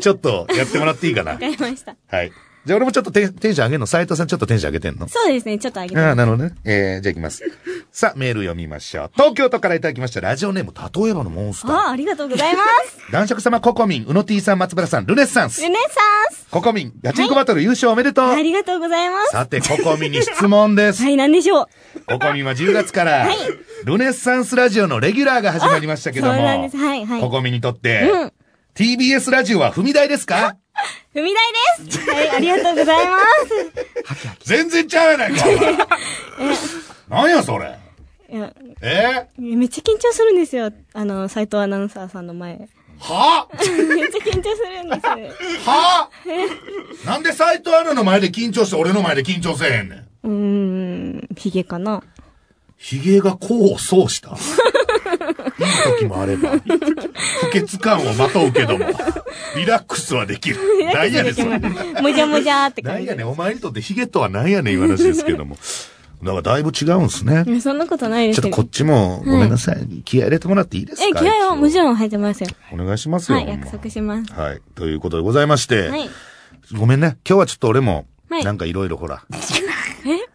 ちょっとやってもらっていいかなわ。かりました。はい。じゃあ俺もちょっとテンテンション上げるの斉藤さんちょっとテンション上げてんの？そうですね、ちょっと上げて。ああ、なるほどね。えー、じゃあ行きます。<laughs> さあ、メール読みましょう。東京都からいただきました、ラジオネーム、例えばのモンスター。あ、ありがとうございます。<laughs> 男爵様ココミン、うの T さん、松原さん、ルネッサンスル。ネサンスココミン、ガチンコバトル優勝おめでとう。ありがとうございます。さて、ココミンに質問です。<laughs> はい、なんでしょう？ココミンは10月から、はいルネッサンスラジオのレギュラーが始まりましたけども、そうなんです。はい、はい。ココミンにとって、うん TBS ラジオは踏み台ですか？踏み台です。はい、ありがとうございます。<laughs> 全然ちゃうやないか、お前。<laughs> 何やそれ。いや、え？めっちゃ緊張するんですよ。あの、斉藤アナウンサーさんの前。は？めっちゃ緊張するんです。は？なんで斎藤アナの前で緊張して俺の前で緊張せえへんねん。うーん、ヒゲかな。髭が功を奏した。<laughs> いい時もあれば、不潔感をまとうけども、リラックスはできる。何やねん、それ。もじゃもじゃーって感じ。何やねん、お前にとって髭とは何やねん、いう話ですけども。だからだいぶ違うんすね。そんなことないですよちょっとこっちも、ごめんなさい。気合入れてもらっていいですえ、か気合はもちん。ろん入ってますよ。お願いしますよ。はい、約束します。はい。ということでございまして、はい。ごめんね。今日はちょっと俺も、はいなんかいろいろほら、<laughs>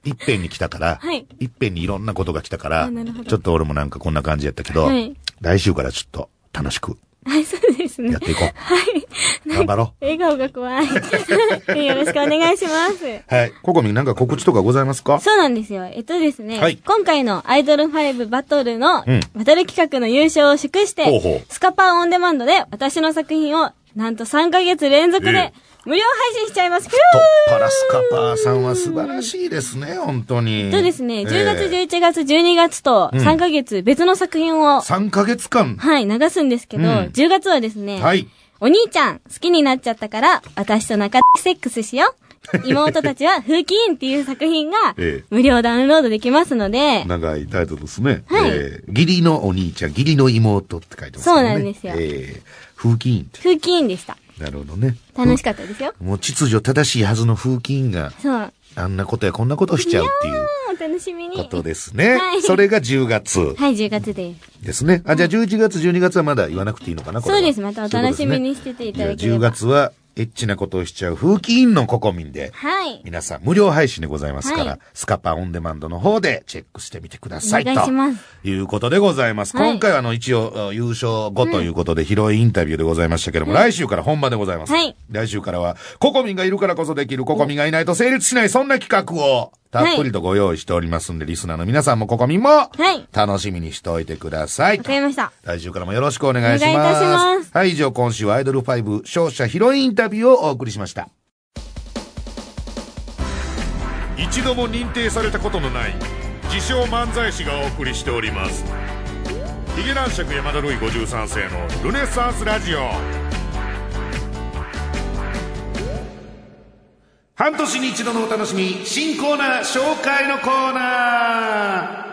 いっぺんに来たから、はいいっぺんにいろんなことが来たからちょっと俺もなんかこんな感じやったけど、はい来週からちょっと楽しくはい、そうですねやっ。ていこう。はい。頑張ろ笑顔が怖い。よろしくお願いします。う。はい。ココミンなんか告知とかございますか？そうなんですよ。えっとですね、はい今回のアイドル5バトルの、うんバトル企画の優勝を祝して、ほうほうスカパーオンデマンドで私の作品をなんと3ヶ月連続えで無料配信しちゃいます。とっぱらスカパーさんは素晴らしいですね、本当に。そうですね、10月、ええ11月、12月とうん3ヶ月別の作品を、3ヶ月間。はい、流すんですけど、うん10月はですね、はい。お兄ちゃん好きになっちゃったから、私と仲セックスしよう。<laughs> 妹たちは風紀委員っていう作品がええ無料ダウンロードできますので、長いタイトルですね。はいえー義理のお兄ちゃん、義理の妹って書いてますね。そうなんですよえー風紀委員って。風紀委員でした。なるほどね。楽しかったですよ。もう秩序正しいはずの風紀委員が、そう。あんなことやこんなことをしちゃうっていうお楽しみに。ことですね。はいそれが10月はい、10月です。ですね。あ、じゃあ11月、12月はまだ言わなくていいのかなこれはそうです。またお楽しみにそしててい10ただければ。月はエッチなことをしちゃう風紀委員のココミンで、はい。皆さん無料配信でございますから、はいスカパオンデマンドの方でチェックしてみてください。お願いしますということでございます。はい今回はあの一応優勝後ということで広いインタビューでございましたけども、来週から本番でございます。はい来週からはココミンがいるからこそできるココミンがいないと成立しないそんな企画をたっぷりとご用意しておりますんで、リスナーの皆さんもココミンもはい楽しみにしておいてください。わかりました。来週からもよろしくお願いします。お願いいたしますはい、以上今週はアイドル5勝者ヒロインインタビューをお送りしました。一度も認定されたことのない自称漫才師がお送りしております。ヒゲ男爵山田ルイ53世のルネサンスラジオ。半年に一度のお楽しみ、新コーナー紹介のコーナ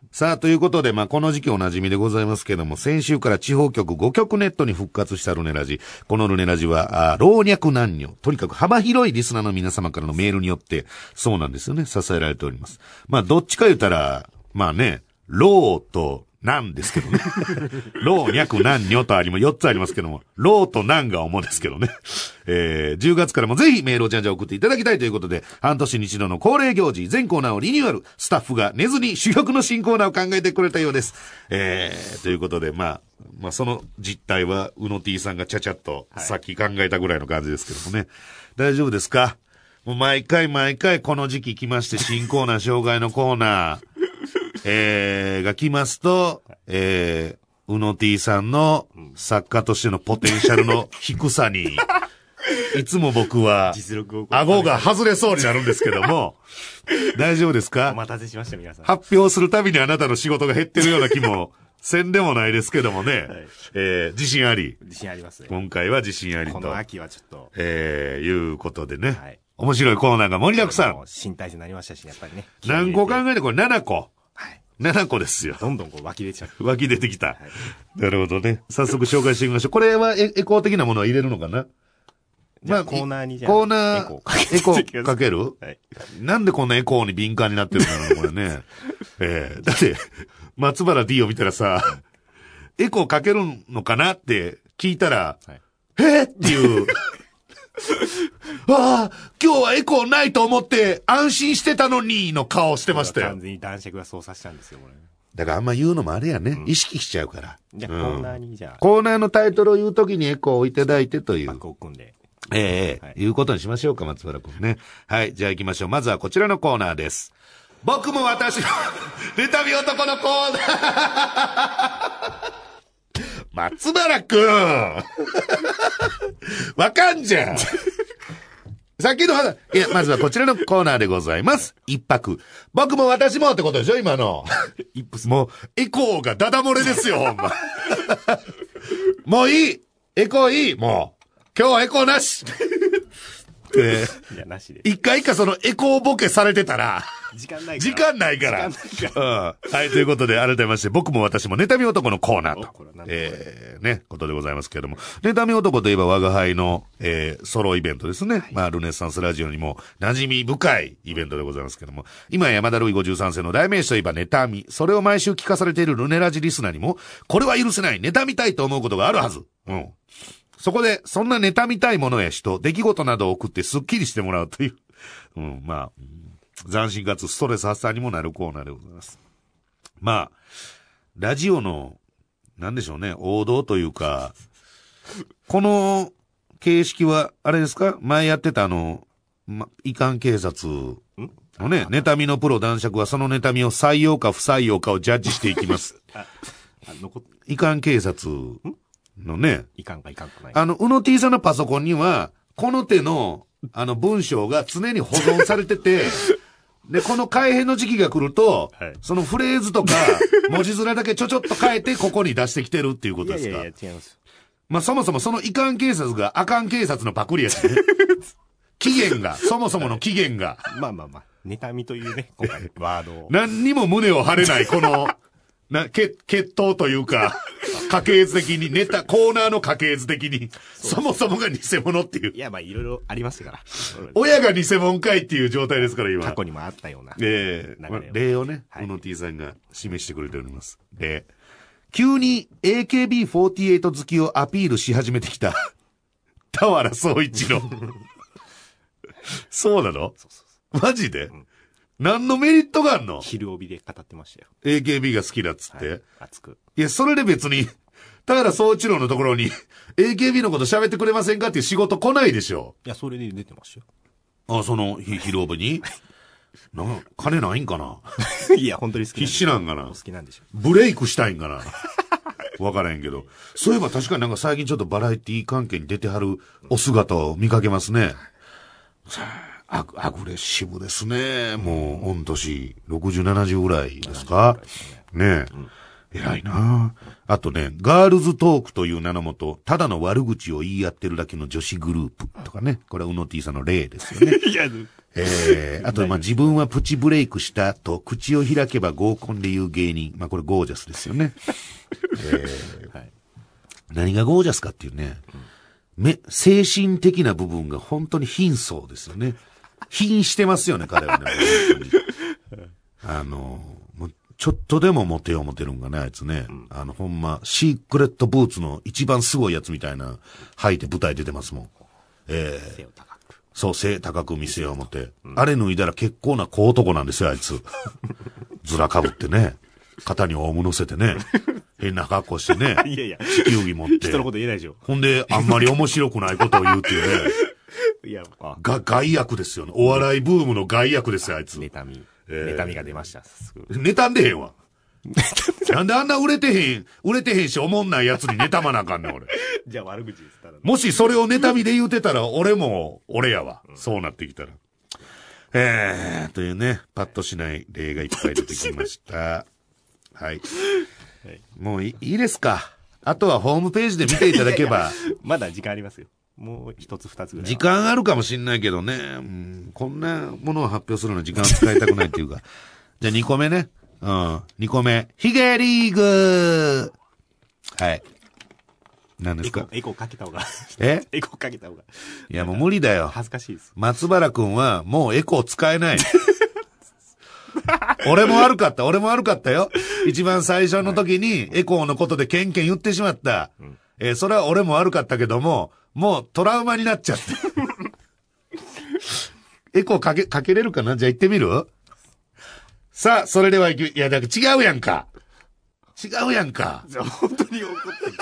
ーさあ、ということで、まあ、この時期おなじみでございますけども、先週から地方局5局ネットに復活したルネラジ。このルネラジは、あ老若男女、とにかく幅広いリスナーの皆様からのメールによって、そうなんですよね、支えられております。まあ、どっちか言ったら、まあね、老と男ですけどね。老若男女とありも、4つありますけども、老と男が主ですけどね。<laughs> えー、10月からもぜひメールをじゃんじゃん送っていただきたいということで、半年に一度の恒例行事、全コーナーをリニューアル、スタッフが寝ずに主力の新コーナーを考えてくれたようです。えー、ということで、まあ、まあ、その実態は、うの T さんがちゃちゃっと、さっき考えたぐらいの感じですけどもね。大丈夫ですか？もう毎回毎回この時期来まして、新コーナー、障害のコーナー、えー、が来ますと、えー、うの T さんの作家としてのポテンシャルの低さに、<laughs> いつも僕は、実力を。顎が外れそうになるんですけども、<laughs> 大丈夫ですおか待たせしました、皆さん。発表するたびにあなたの仕事が減ってるような気も、<laughs> せんでもないですけどもね、えー、自信あり。自信ありますね。今回は自信あり。ことの秋はちょっと。えー、いうことでね、はい面白いコーナーが盛りだくさん。新体制になりましたし、やっぱりね。何個考ええてこれ7個。はい。7個ですよ。どんどんこう湧き出ちゃう。湧き出てきた。なるほどね。早速紹介してみましょう。これはエエコー的なものは入れるのかな？じゃあコーナーにじゃあコーナー、エコーかける？はい。なんでこんなエコーに敏感になってるんだろう、これね。<laughs> ええだって、松原 D を見たらさ、エコーかけるのかなって聞いたら、はいえ？ーっていう。<laughs> ああ、今日はエコーないと思って安心してたのにの顔してましたよ完。全に男爵が操作したんですよ、これ。だからあんま言うのもあれやね。意識しちゃうから。じゃあコうんーナーにじゃあ、コーナーのタイトルを言うときにエコーをいただいてという。幕を組んで。ええはいいうことにしましょうか、松原君ね。はい、じゃあ行きましょう。まずはこちらのコーナーです。僕も私の、<laughs> 妬み男のコーナー松原君わかんじゃんさっきの話、いや、まずはこちらのコーナーでございます。一泊。僕も私もってことでしょ今の。イップス。もう、エコーがダダ漏れですよ、ほんま。もういいエコーいいもう。今日はエコーなしえーいや、なしで。一回一回そのエコーボケされてたら、時間ないから。時間ないから。時間ないかうん。はい、ということで、改めまして、僕も私も妬み男のコーナーとえー、ね、ことでございますけれども。妬み男といえば我が輩の、えー、ソロイベントですね。まあ、ルネッサンスラジオにも馴染み深いイベントでございますけども。今、山田ルイ53世の代名詞といえば妬み。それを毎週聞かされているルネラジリスナーにも、これは許せない、妬みたいと思うことがあるはず。うん。そこで、そんな妬みたいものや人、出来事などを送ってスッキリしてもらうという、<laughs> うん、まあ、うん斬新かつストレス発散にもなるコーナーでございます。まあ、ラジオの、なんでしょうね、王道というか、この形式は、あれですか？前やってたあの、ま、遺憾警察のね、妬みのプロ男爵はその妬みを採用か不採用かをジャッジしていきます。<laughs> 遺憾警察のね、いかんかいかんかない。あの、うの T さんのパソコンには、この手の、あの、文章が常に保存されてて、<laughs> で、この改変の時期が来ると、はいそのフレーズとか、文字面だけちょちょっと変えて、ここに出してきてるっていうことですか？いやいやいや、違います。まあ、そもそもその遺憾警察があかん警察のパクリやしね。<laughs> 期限が、そもそもの期限が、まあまあまあ、妬みというね、今回、ワードを。何にも胸を張れない、この、な、血、血統というか、<laughs> 家系図的に、ネタ、コーナーの家系図的に、そもそもが偽物っていうい。や、まあ、いろいろありましたから。<laughs> 親が偽物かいっていう状態ですから、今。過去にもあったような。ええ流れを例をね、はいこの T さんが示してくれております。例。急に AKB48 好きをアピールし始めてきた、田原総一の。<laughs> そうなの？マジで、何のメリットがあんの？昼帯で語ってましたよ。?AKB が好きだっつって。はい熱く。いや、それで別に、田原総一郎のところに、AKB のこと喋ってくれませんかっていう仕事来ないでしょ。いや、それで出てましたよ。あ、その、ひ、広場に？な、金ないんかな？<laughs> いや、本当に好き必死なんかな？お好きなんでしょ。ブレイクしたいんかな？わからへんけど。そういえば確かになんか最近ちょっとバラエティ関係に出てはるお姿を見かけますね。アグアグレッシブですね。もう、御年、60、70ぐらいですか？ねえ。偉いなあとね、ガールズトークという名のもと、ただの悪口を言い合ってるだけの女子グループとかね。これはうの T さんの例ですよね。<laughs> いや、えー、あと、まあ、自分はプチブレイクしたと、口を開けば合コンで言う芸人。まあ、これゴージャスですよね。<laughs> えーはい何がゴージャスかっていうね、め、精神的な部分が本当に貧相ですよね。貧してますよね、彼はね。あの、もうちょっとでもモテようモテるんがね、あいつね。あの、ほんま、シークレットブーツの一番すごいやつみたいな、履いて舞台出てますもん。ええ背を高く。そう、背高く見せよう思って。あれ脱いだら結構な小男なんですよ、あいつ。ずらかぶってね。肩にオウム乗せてね。変な格好してね。<laughs> いやいや地球儀持って。人のこと言えないでしょ。ほんで、あんまり面白くないことを言うっていうね。いや、あ、が、害悪ですよね。お笑いブームの害悪ですよ、あいつ。妬み。えー妬みが出ました。すぐ妬んでへんわ。なんであんな売れてへん、売れてへんし、おもんないやつに妬まなあかんねん、俺。<laughs> じゃあ悪口です。ただのもしそれを妬みで言うてたら、俺も、俺やわ。そうなってきたら。えー、というね、パッとしない例がいっぱい出てきました。はい。もういいいですか。あとはホームページで見ていただけば、まだ時間ありますよ。もう一つ二つぐらいは。時間あるかもしんないけどね、うん、こんなものを発表するのに時間を使いたくないっていうか。<laughs> じゃあ2個目ね。うん。2個目。ヒゲリーグはい。何ですか、エコエコーかけた方が。え？エコーかけた方が。いやもう無理だよ。恥ずかしいです。松原くんはもうエコー使えない。<laughs> 俺も悪かった、俺も悪かったよ。一番最初の時にエコーのことでケンケン言ってしまった。えーそれは俺も悪かったけども、もうトラウマになっちゃって。エコーかけ、かけれるかな？じゃあ行ってみる？さあ、それでは行く。いや、だから違うやんか。違うやんか。じゃあ本当に怒ってる。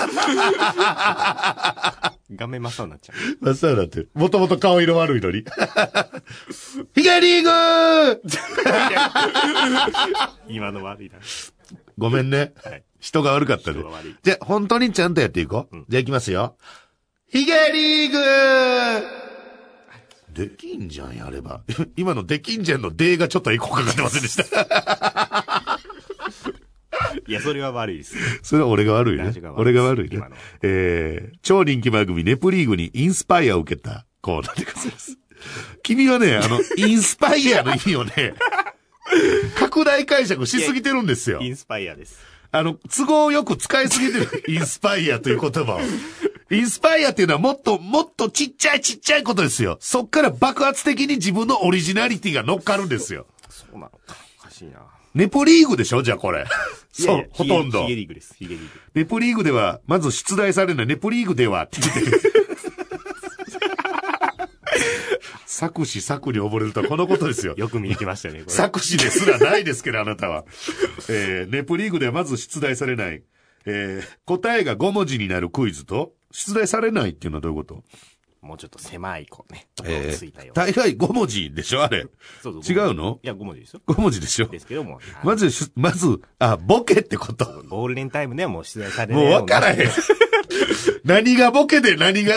画面真っ青になっちゃう。まあ、そうだって。もともと顔色悪いのに。ヒゲリーグ今の悪いな。ごめんね。はい。人が悪かったね人が悪い。じゃあ、本当にちゃんとやっていこう。じゃあ行きますよ。ヒゲリーグできんじゃん、やれば。<laughs> 今のできんじゃんの D がちょっとエコーかかってませんでした。<laughs> いや、それは悪いです。それは俺が悪いねが悪い。俺が悪いね今の。えー、超人気番組ネプリーグにインスパイアを受けたコーナーでございます。<laughs> 君はね、あの、インスパイアの意味をね、拡大解釈しすぎてるんですよイ。ンスパイアです。あの、都合よく使いすぎてる。インスパイアという言葉を。インスパイアっていうのはもっともっとちっちゃいちっちゃいことですよ。そっから爆発的に自分のオリジナリティが乗っかるんですよ。そうなのか。おかしいな。ネポリーグでしょ？じゃあこれ。そいやいうや、ほとんどヒゲ。リーグです。ヒゲリーグ。ネプリーグでは、まず出題されないネプリーグではって言ってる。作詞作に溺れるとはこのことですよ。よく見に来ましたね、これ。作詞ですらないですけど、あなたは。えー、ネプリーグではまず出題されない。えー、答えが5文字になるクイズと、出題されないっていうのはどういうこと？もうちょっと狭い、こうね、えについたよー、。大概5文字でしょあれ。そうそう違うの？いや、5文字ですよ。5文字でしょですけども。あまずし、まず、あ、ボケってこと。ゴールデンタイムではもう出題されもう分からへん。何がボケで何が、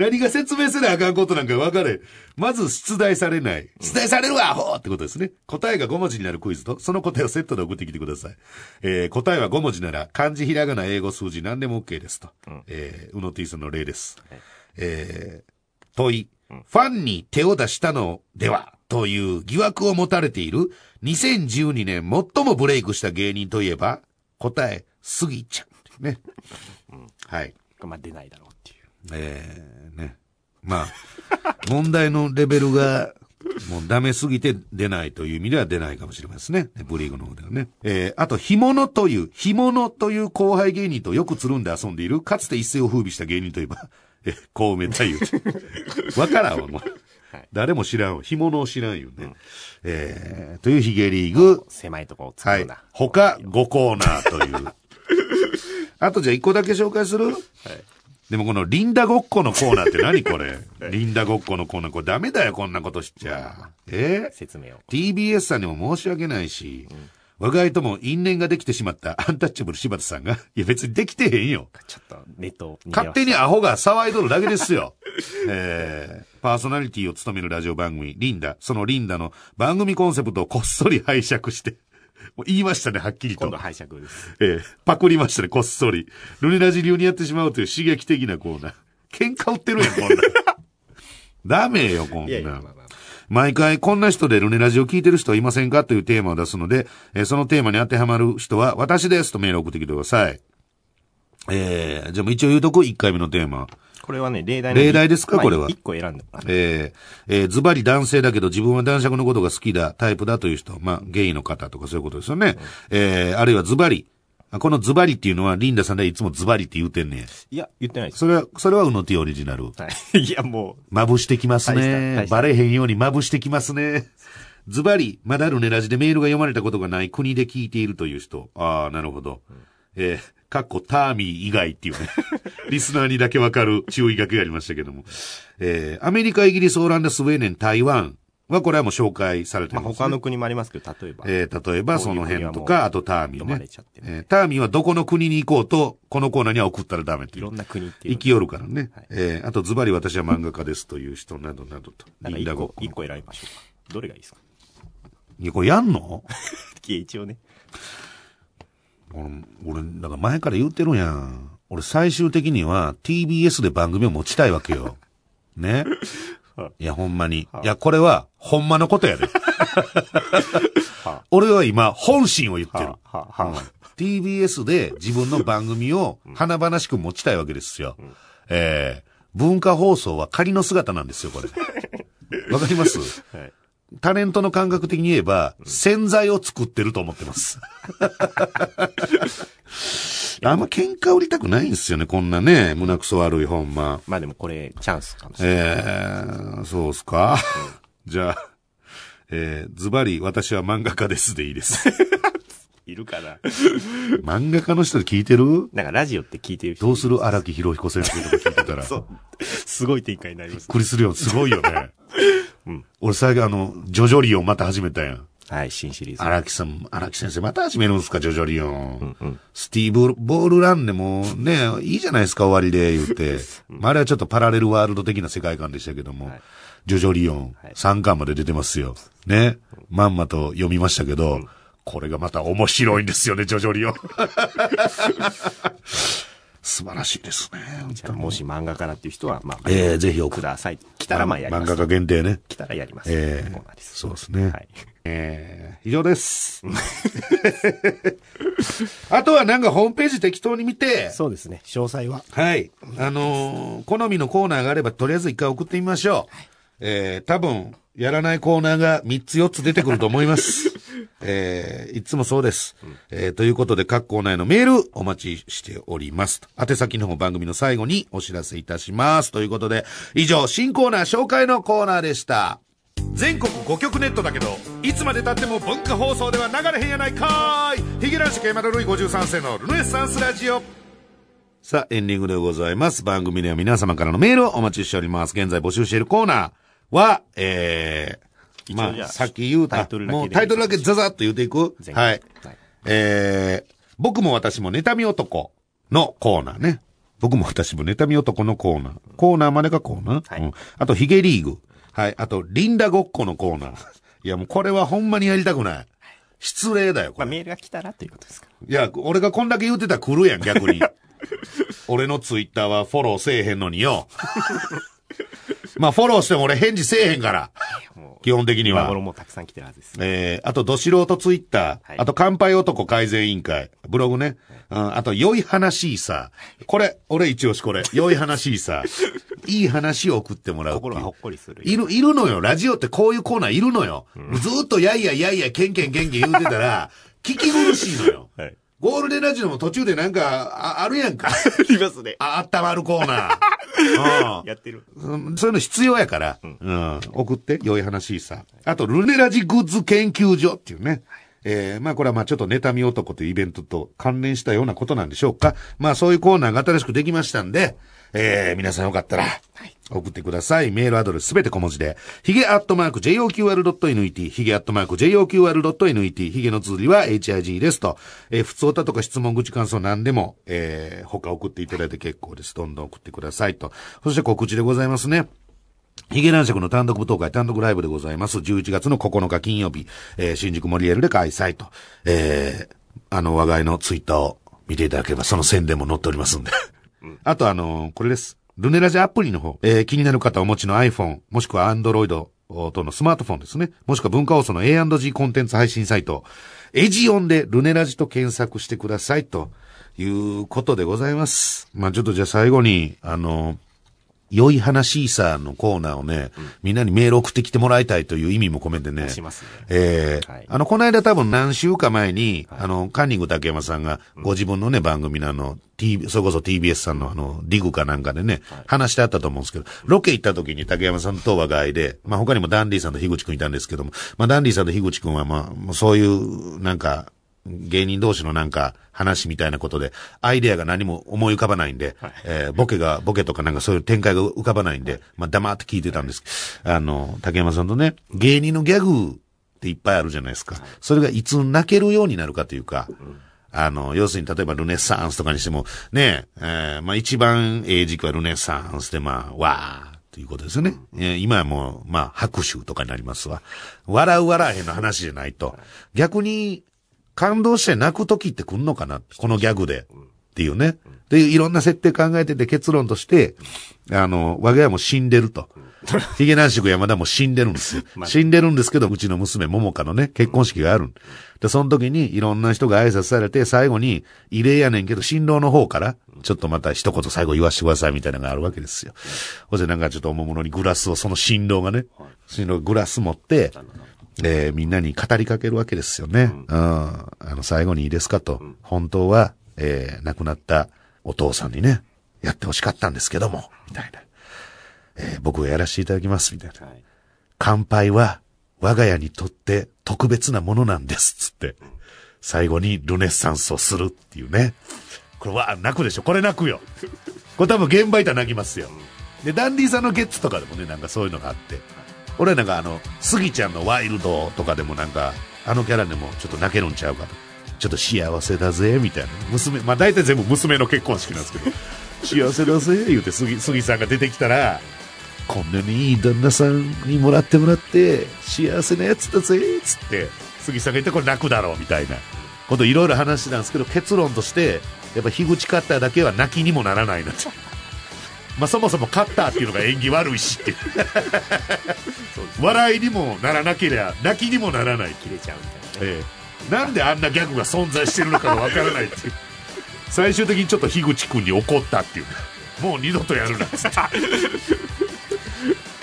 何が説明せなあかんことなんか分からへん。まず出題されない。出題されるわ、アホってことですね。答えが5文字になるクイズと、その答えをセットで送ってきてください。えー、答えは5文字なら、漢字、ひらがな、英語、数字、何でも OK ですと。えー、うの T さんの例です。えー、問い、ファンに手を出したのではという疑惑を持たれている2012年最もブレイクした芸人といえば、答え、スギちゃん。ね。はい。まあ出ないだろう。えー、ね。まあ、問題のレベルが、もうダメすぎて出ないという意味では出ないかもしれませんね。ブリーグの方ではね。えー、あと、干物という、干物という後輩芸人とよくつるんで遊んでいる、かつて一世を風靡した芸人といえば、<laughs> え、コウメ太夫。<laughs> わからんわ、もう。誰も知らんわ。干物を知らんよね。えー、というヒゲリーグ。狭いところをはい作るな。。他5コーナーという。<laughs> あとじゃあ1個だけ紹介するでもこのリンダごっこのコーナーって何これ？<laughs> リンダごっこのコーナー。これダメだよ、こんなことしちゃ。え？説明を。TBS さんにも申し訳ないし、我が家とも因縁ができてしまった <laughs> アンタッチャブル柴田さんが、いや別にできてへんよ。ちょっとネットに勝手にアホが騒いどるだけですよ。<laughs> えー、パーソナリティを務めるラジオ番組、リンダ。そのリンダの番組コンセプトをこっそり拝借して、もう言いましたね、はっきりと。今度拝借です。えーパクりましたね、こっそり。ルネラジ流にやってしまうという刺激的なコーナー。喧嘩売ってるやん、こんなん。<laughs> ダメよ、こんいやいや、なんまあ。まあま毎回こんな人でルネラジを聞いてる人はいませんかというテーマを出すので、えーそのテーマに当てはまる人は私ですとメールを送ってきてください。えー、じゃあもう一応言うとこ1回目のテーマ。これはね、例題の例題ですか？まあこれは一個選んでえー、えーズバリ男性だけど自分は男爵のことが好きだ、タイプだという人、まあ、ゲイの方とかそういうことですよね。えー、あるいはズバリ。あこのズバリっていうのはリンダさんでいつもズバリって言うてんねん。いや、言ってないです。それは、それはうのティオリジナル。はい。<laughs> いや、もまぶしてきますねバレへんようにまぶしてきますね。ズバリ、まだルネラジでメールが読まれたことがない国で聞いているという人。ああ、なるほど。えー、かっこターミー以外っていうね。<laughs> リスナーにだけわかる注意書きがありましたけども。えー、アメリカ、イギリス、オランダ、スウェーデン、台湾はこれはもう紹介されてう、まあ、ます、ね。他の国もありますけど、例えば。えー、例えばその辺とか、あとターミーね読まれちゃって。るえー、ターミーはどこの国に行こうと、このコーナーには送ったらダメっていういろ。んな国っていう。生きよるからね。はいえー、あとズバリ私は漫画家ですという人などなどと。なんか一個、一個選びましょうか。どれがいいですか？いや、これやんの？<laughs> 一応ね。俺、俺、だから前から言ってるやん。俺最終的には TBS で番組を持ちたいわけよ。<laughs> ね？いや、ほんまに。いや、これは、ほんまのことやで。<laughs> は俺は今、本心を言ってる。TBS で自分の番組を華々しく持ちたいわけですよ。えー文化放送は仮の姿なんですよ、これ。<laughs> わかります？はい。タレントの感覚的に言えば、洗剤を作ってると思ってます。<laughs> あんま喧嘩売りたくないんですよね、こんなね、胸くそ悪いほんま。まあでもこれ、チャンスかもしれない。えー、そうっすか？じゃあ、えー、ズバリ、私は漫画家ですでいいです。<laughs> いるかな？漫画家の人で聞いてる？なんかラジオって聞いてる人どうする？荒木博彦先生とか聞いてたら。<laughs> そう。すごい展開になります。びっくりするよ。すごいよね。俺最近あの、ジョジョリオンまた始めたやん。はい、新シリーズ。荒木さん、荒木先生また始めるんですか、ジョジョリオン。うんうんスティーブ・ボールランでもね、いいじゃないですか、終わりで言って。まああれはちょっとパラレルワールド的な世界観でしたけども、はいジョジョリオン、はい3巻まで出てますよ。ね。まんまと読みましたけど、これがまた面白いんですよね、ジョジョリオン。<laughs> 素晴らしいですね。じゃあもし漫画家だっていう人は、まあ、えー、ぜひ送ください。来たらまあやります。漫画家限定ね。来たらやります。ええコー。そうですね。はい。えー、以上です。<laughs> あとはなんかホームページ適当に見て、そうですね。詳細は。はい。あのー好みのコーナーがあれば、とりあえず一回送ってみましょう。えー、多分、やらないコーナーが3つ4つ出てくると思います。<laughs> えー、いつもそうです。えー、ということで、各コーナーへのメールお待ちしております。宛先の方番組の最後にお知らせいたします。ということで、以上、新コーナー紹介のコーナーでした。全国5局ネットだけどいつまでたっても文化放送では流れへんやないかーいヒゲ男子ケイマルルイ53世のルネッサンスラジオさあ、エンディングでございます。番組では皆様からのメールをお待ちしております。現在募集しているコーナーは、えー、一応じゃあまあ、さっき言うた、タイトルだけでもうタイトルだけザザッと言うていく？前はい回。はいえー、僕も私も妬み男のコーナーね。僕も私も妬み男のコーナー。コーナーまでがコーナー。はいうん。あと、ヒゲリーグ。はい。あと、リンダごっこのコーナー。<laughs> いや、もうこれはほんまにやりたくない。失礼だよ、こまあれ。メールが来たらということですかいや、俺がこんだけ言うてたら来るやん、逆に。<laughs> 俺のツイッターはフォローせえへんのによ。まあ、フォローしても俺返事せえへんから。基本的には今頃。もたくさん来てるはずです。えー、あと、ど素人ツイッター、はいあと、乾杯男改善委員会、ブログね。うん、あと、良い話さ。これ、俺一押しこれ。良い話さ。<laughs> いい話を送ってもらう心がほっこりする。いる、いるのよ。ラジオってこういうコーナーいるのよ。ずーっとやいやいやいや、けんけんけんけん言うてたら、<laughs> 聞き苦しいのよ。はい。ゴールデンラジオも途中でなんか、ああるやんか。いますね。あ、あったまるコーナー。<laughs> やってる。うんそういうの必要やから、うん、送って、良い話さ。あと、ルネラジグッズ研究所っていうね。えー、まあこれはまあちょっと妬み男というイベントと関連したようなことなんでしょうか。まあそういうコーナーが新しくできましたんで、えー、皆さんよかったら、送ってください。メールアドレスすべて小文字で、ヒゲアットマーク JOQR.NET、ヒゲアットマーク JOQR.NET、ヒゲの通りは HIG ですと、えー、普通歌とか質問口感想何でも、えー、他送っていただいて結構です。どんどん送ってくださいと。そして告知でございますね。ヒゲ男爵の単独舞踏会、単独ライブでございます。11月の9日金曜日、えー、新宿モリエルで開催と。えー、あの、我が家のツイッターを見ていただければ、その宣伝も載っておりますんで。あと、あのーこれです。ルネラジアプリの方、えー、気になる方お持ちの iPhone、もしくは Android とのスマートフォンですね。もしくは文化放送の A&G コンテンツ配信サイト、エジオンでルネラジと検索してくださいということでございます。まあちょっとじゃあ最後に、あの、良い話さんのコーナーをね、みんなにメール送ってきてもらいたいという意味も込めてね。しますね。ええはい。あの、この間多分何週か前に、あの、カンニング竹山さんが、ご自分のね、番組のあの、T、それこそ TBS さんのあの、リグかなんかでね、話してあったと思うんですけど、ロケ行った時に竹山さんとは外で、まあ他にもダンディさんと樋口くんいたんですけども、まあダンディさんと樋口くんはまあ、そういう、なんか、芸人同士のなんか話みたいなことで、アイデアが何も思い浮かばないんで、えーボケが、ボケとかなんかそういう展開が浮かばないんで、まあ黙って聞いてたんです。あの、竹山さんとね、芸人のギャグっていっぱいあるじゃないですか。それがいつ泣けるようになるかというか、あの、要するに例えばルネッサンスとかにしても、ねえ、ーまあ一番ええ時期はルネッサンスでまあ、わーということですよね。えー今はもう、まあ、拍手とかになりますわ。笑う笑えへんの話じゃないと。逆に、感動して泣く時って来んのかなこのギャグで。っていうね。で、いろんな設定考えてて結論として、あの、我が家も死んでると。ヒゲ男爵山田も死んでるんです <laughs> よ。死んでるんですけど、うちの娘桃香のね、結婚式がある。で、その時にいろんな人が挨拶されて、最後に、異例やねんけど、新郎の方から、ちょっとまた一言最後言わしてくださいみたいなのがあるわけですよ。ほんでなんかちょっとおもむろにグラスを、その新郎がね、新郎がグラス持って、えーみんなに語りかけるわけですよね。うん。あの、最後にいいですかと。本当は、えー亡くなったお父さんにね、やってほしかったんですけども、みたいな。えー僕がやらせていただきます、みたいな。はい。乾杯は我が家にとって特別なものなんです、つって。最後にルネッサンスをするっていうね。これは泣くでしょこれ泣くよ。これ多分現場いたら泣きますよ。で、ダンディさんのゲッツとかでもね、なんかそういうのがあって。俺なんかあの、スギちゃんのワイルドとかでもなんか、あのキャラでもちょっと泣けるんちゃうかと。ちょっと幸せだぜ、みたいな。娘、まあ大体全部娘の結婚式なんですけど、<laughs> 幸せだぜ、言うて杉、杉さんが出てきたら、こんなにいい旦那さんにもらってもらって、幸せなやつだぜ、つって、杉さんが言ってこれ泣くだろう、みたいなこといろいろ話してたんですけど、結論として、やっぱ樋口カッターだけは泣きにもならないなと。まあそもそもカッターっていうのが縁起悪いしって。笑いにもならなければ、泣きにもならない。切れちゃうみたいなね。ええなんであんなギャグが存在してるのかがわからないっていう。最終的にちょっと樋口くんに怒ったっていう。もう二度とやるなっつって。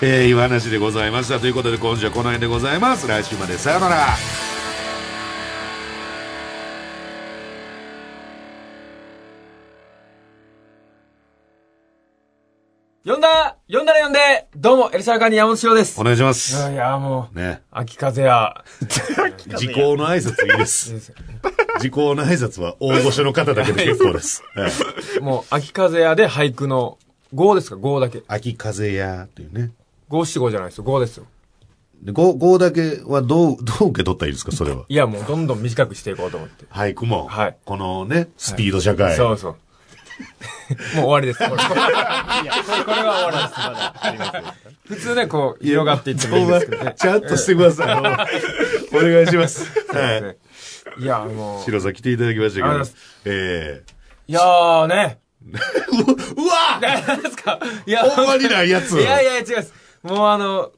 <laughs> えー、いう話でございました。ということで今週はこの辺でございます。来週までさよなら。呼んだら呼んでどうも、エルシャーカーニ山本翔ですお。願いします。いや、もう、ね。秋風や、<laughs> 時効の挨拶いいです。<laughs> 時効の挨拶は大御所の方だけで結構です。は <laughs> いもう、秋風やで俳句の、5ですか ?5 だけ。秋風やというね。5七5じゃないですよ。5ですよ。で、5、5だけはどう、どう受け取ったらいいですか、それは。いや、もうどんどん短くしていこうと思って。俳句も、はいこのね、スピード社会。そうそう。<laughs> もう終わりです。これ <laughs> これこれは終わりです。普通ね、こう、広がっていってもいいんですけどね。ちゃんとしてください。<laughs> お願いします。はい。ねいや、もう。白さん来ていただきましたけどありがとうござい。えいやーね。うわ何ですか？いや、ほんまにないやつ。いやいや、違います。もうあの、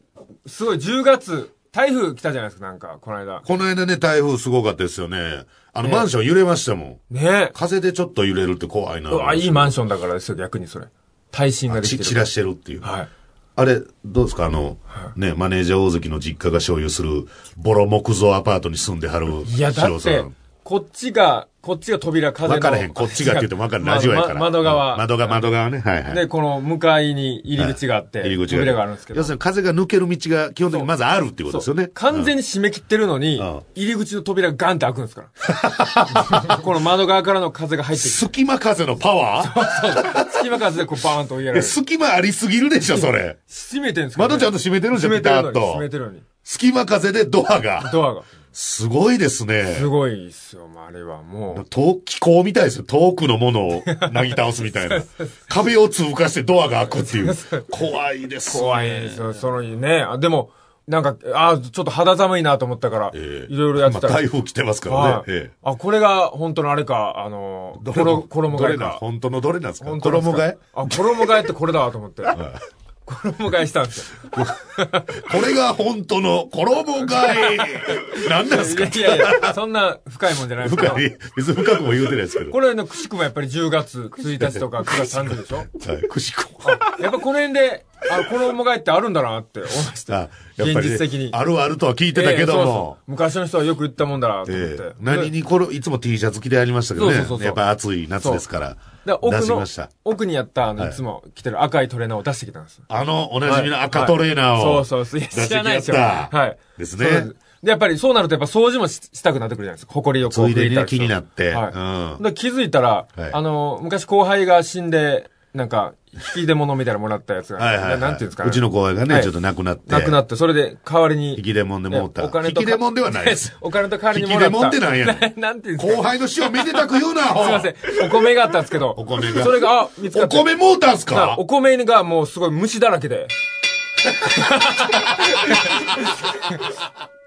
すごい、10月、台風来たじゃないですか、なんか、この間。この間ね、台風すごかったですよね。あの、ねマンション揺れましたもん。ね風でちょっと揺れるって怖いな。うわ、いいマンションだからですよ、逆にそれ。耐震ができてる。ち散らしてるっていう。はい。あれ、どうですか？あの、ね、マネージャー大関の実家が所有する、ボロ木造アパートに住んではる、いや、だってこっちが、こっちが扉、風の。分からへん。こっちがって言っても分からん。ラジオやから。ま窓側。窓側、窓側ね。はいはい。で、この向かいに入り口があって、入り口扉があるんですけど要。するに風が抜ける道が基本的にまずあるっていうことですよね。完全に閉め切ってるのにうん、入り口の扉がガンって開くんですから。<laughs> この窓側からの風が入ってきて、隙間風のパワー？隙間風でこうバーンと追いやられえる。隙間ありすぎるでしょ、それ。閉めてるんですけどね窓ちゃんと閉めてるんじゃん、ピタッてるのに、閉めと。てるのに。隙間風でドアが。ドアが。すごいですね。すごいっすよ、まああれはもう。遠気候みたいですよ。遠くのものをなぎ倒すみたいな。壁を通過してドアが開くっていう。怖いですね。怖いですよ、そのね。あでも、なんか、あちょっと肌寒いなと思ったから、ええいろいろやってた台風来てますからねあ、これが本当のあれか、あの、衣衣どれな替えか。本当のどれなんですか？衣替えあ、衣替えってこれだわと思って。衣替えしたんですよ。これが本当の衣替え。<laughs> 何なんすか？いやいやそんな深いもんじゃないですけど。深い、別に深くも言うてないですけど。これのくしくもやっぱり10月1日とか9月30日でしょ？はい、くしこ。やっぱこの辺で、あ、衣替えってあるんだなって思いました。現実的に。あるあるとは聞いてたけども。う昔の人はよく言ったもんだなと思って。ええ何にこれ、いつも T シャツ着てありましたけどね。そうそうそうそうやっぱ暑い夏ですから。で奥の奥にやった、あの、はいいつも着てる赤いトレーナーを出してきたんです。あの、おなじみの赤トレーナーを。はいそうそうそう。知らないですよ。はい。ですね。で、やっぱりそうなるとやっぱ掃除もししたくなってくるじゃないですか。埃をこう拭いたりする気になってはい。うんで気づいたら、はいあの、昔後輩が死んで、なんか、引き出物みたいなのもらったやつが、はいはいはい。なんていうんですかね。うちの後輩がね、はいちょっと亡くなって。亡くなって、それで代わりに。引き出物でもうた。えお金と引き出物ではないです。<laughs> お金と代わりにもらった。引き出物ってなんやねん <laughs> なんていうんですか後輩の死をめでたく言うな、ほすいません。お米があったんですけど。お米がそれが、あ、見つかおって。米もうたんすだかお米がもうすごい虫だらけで。<laughs>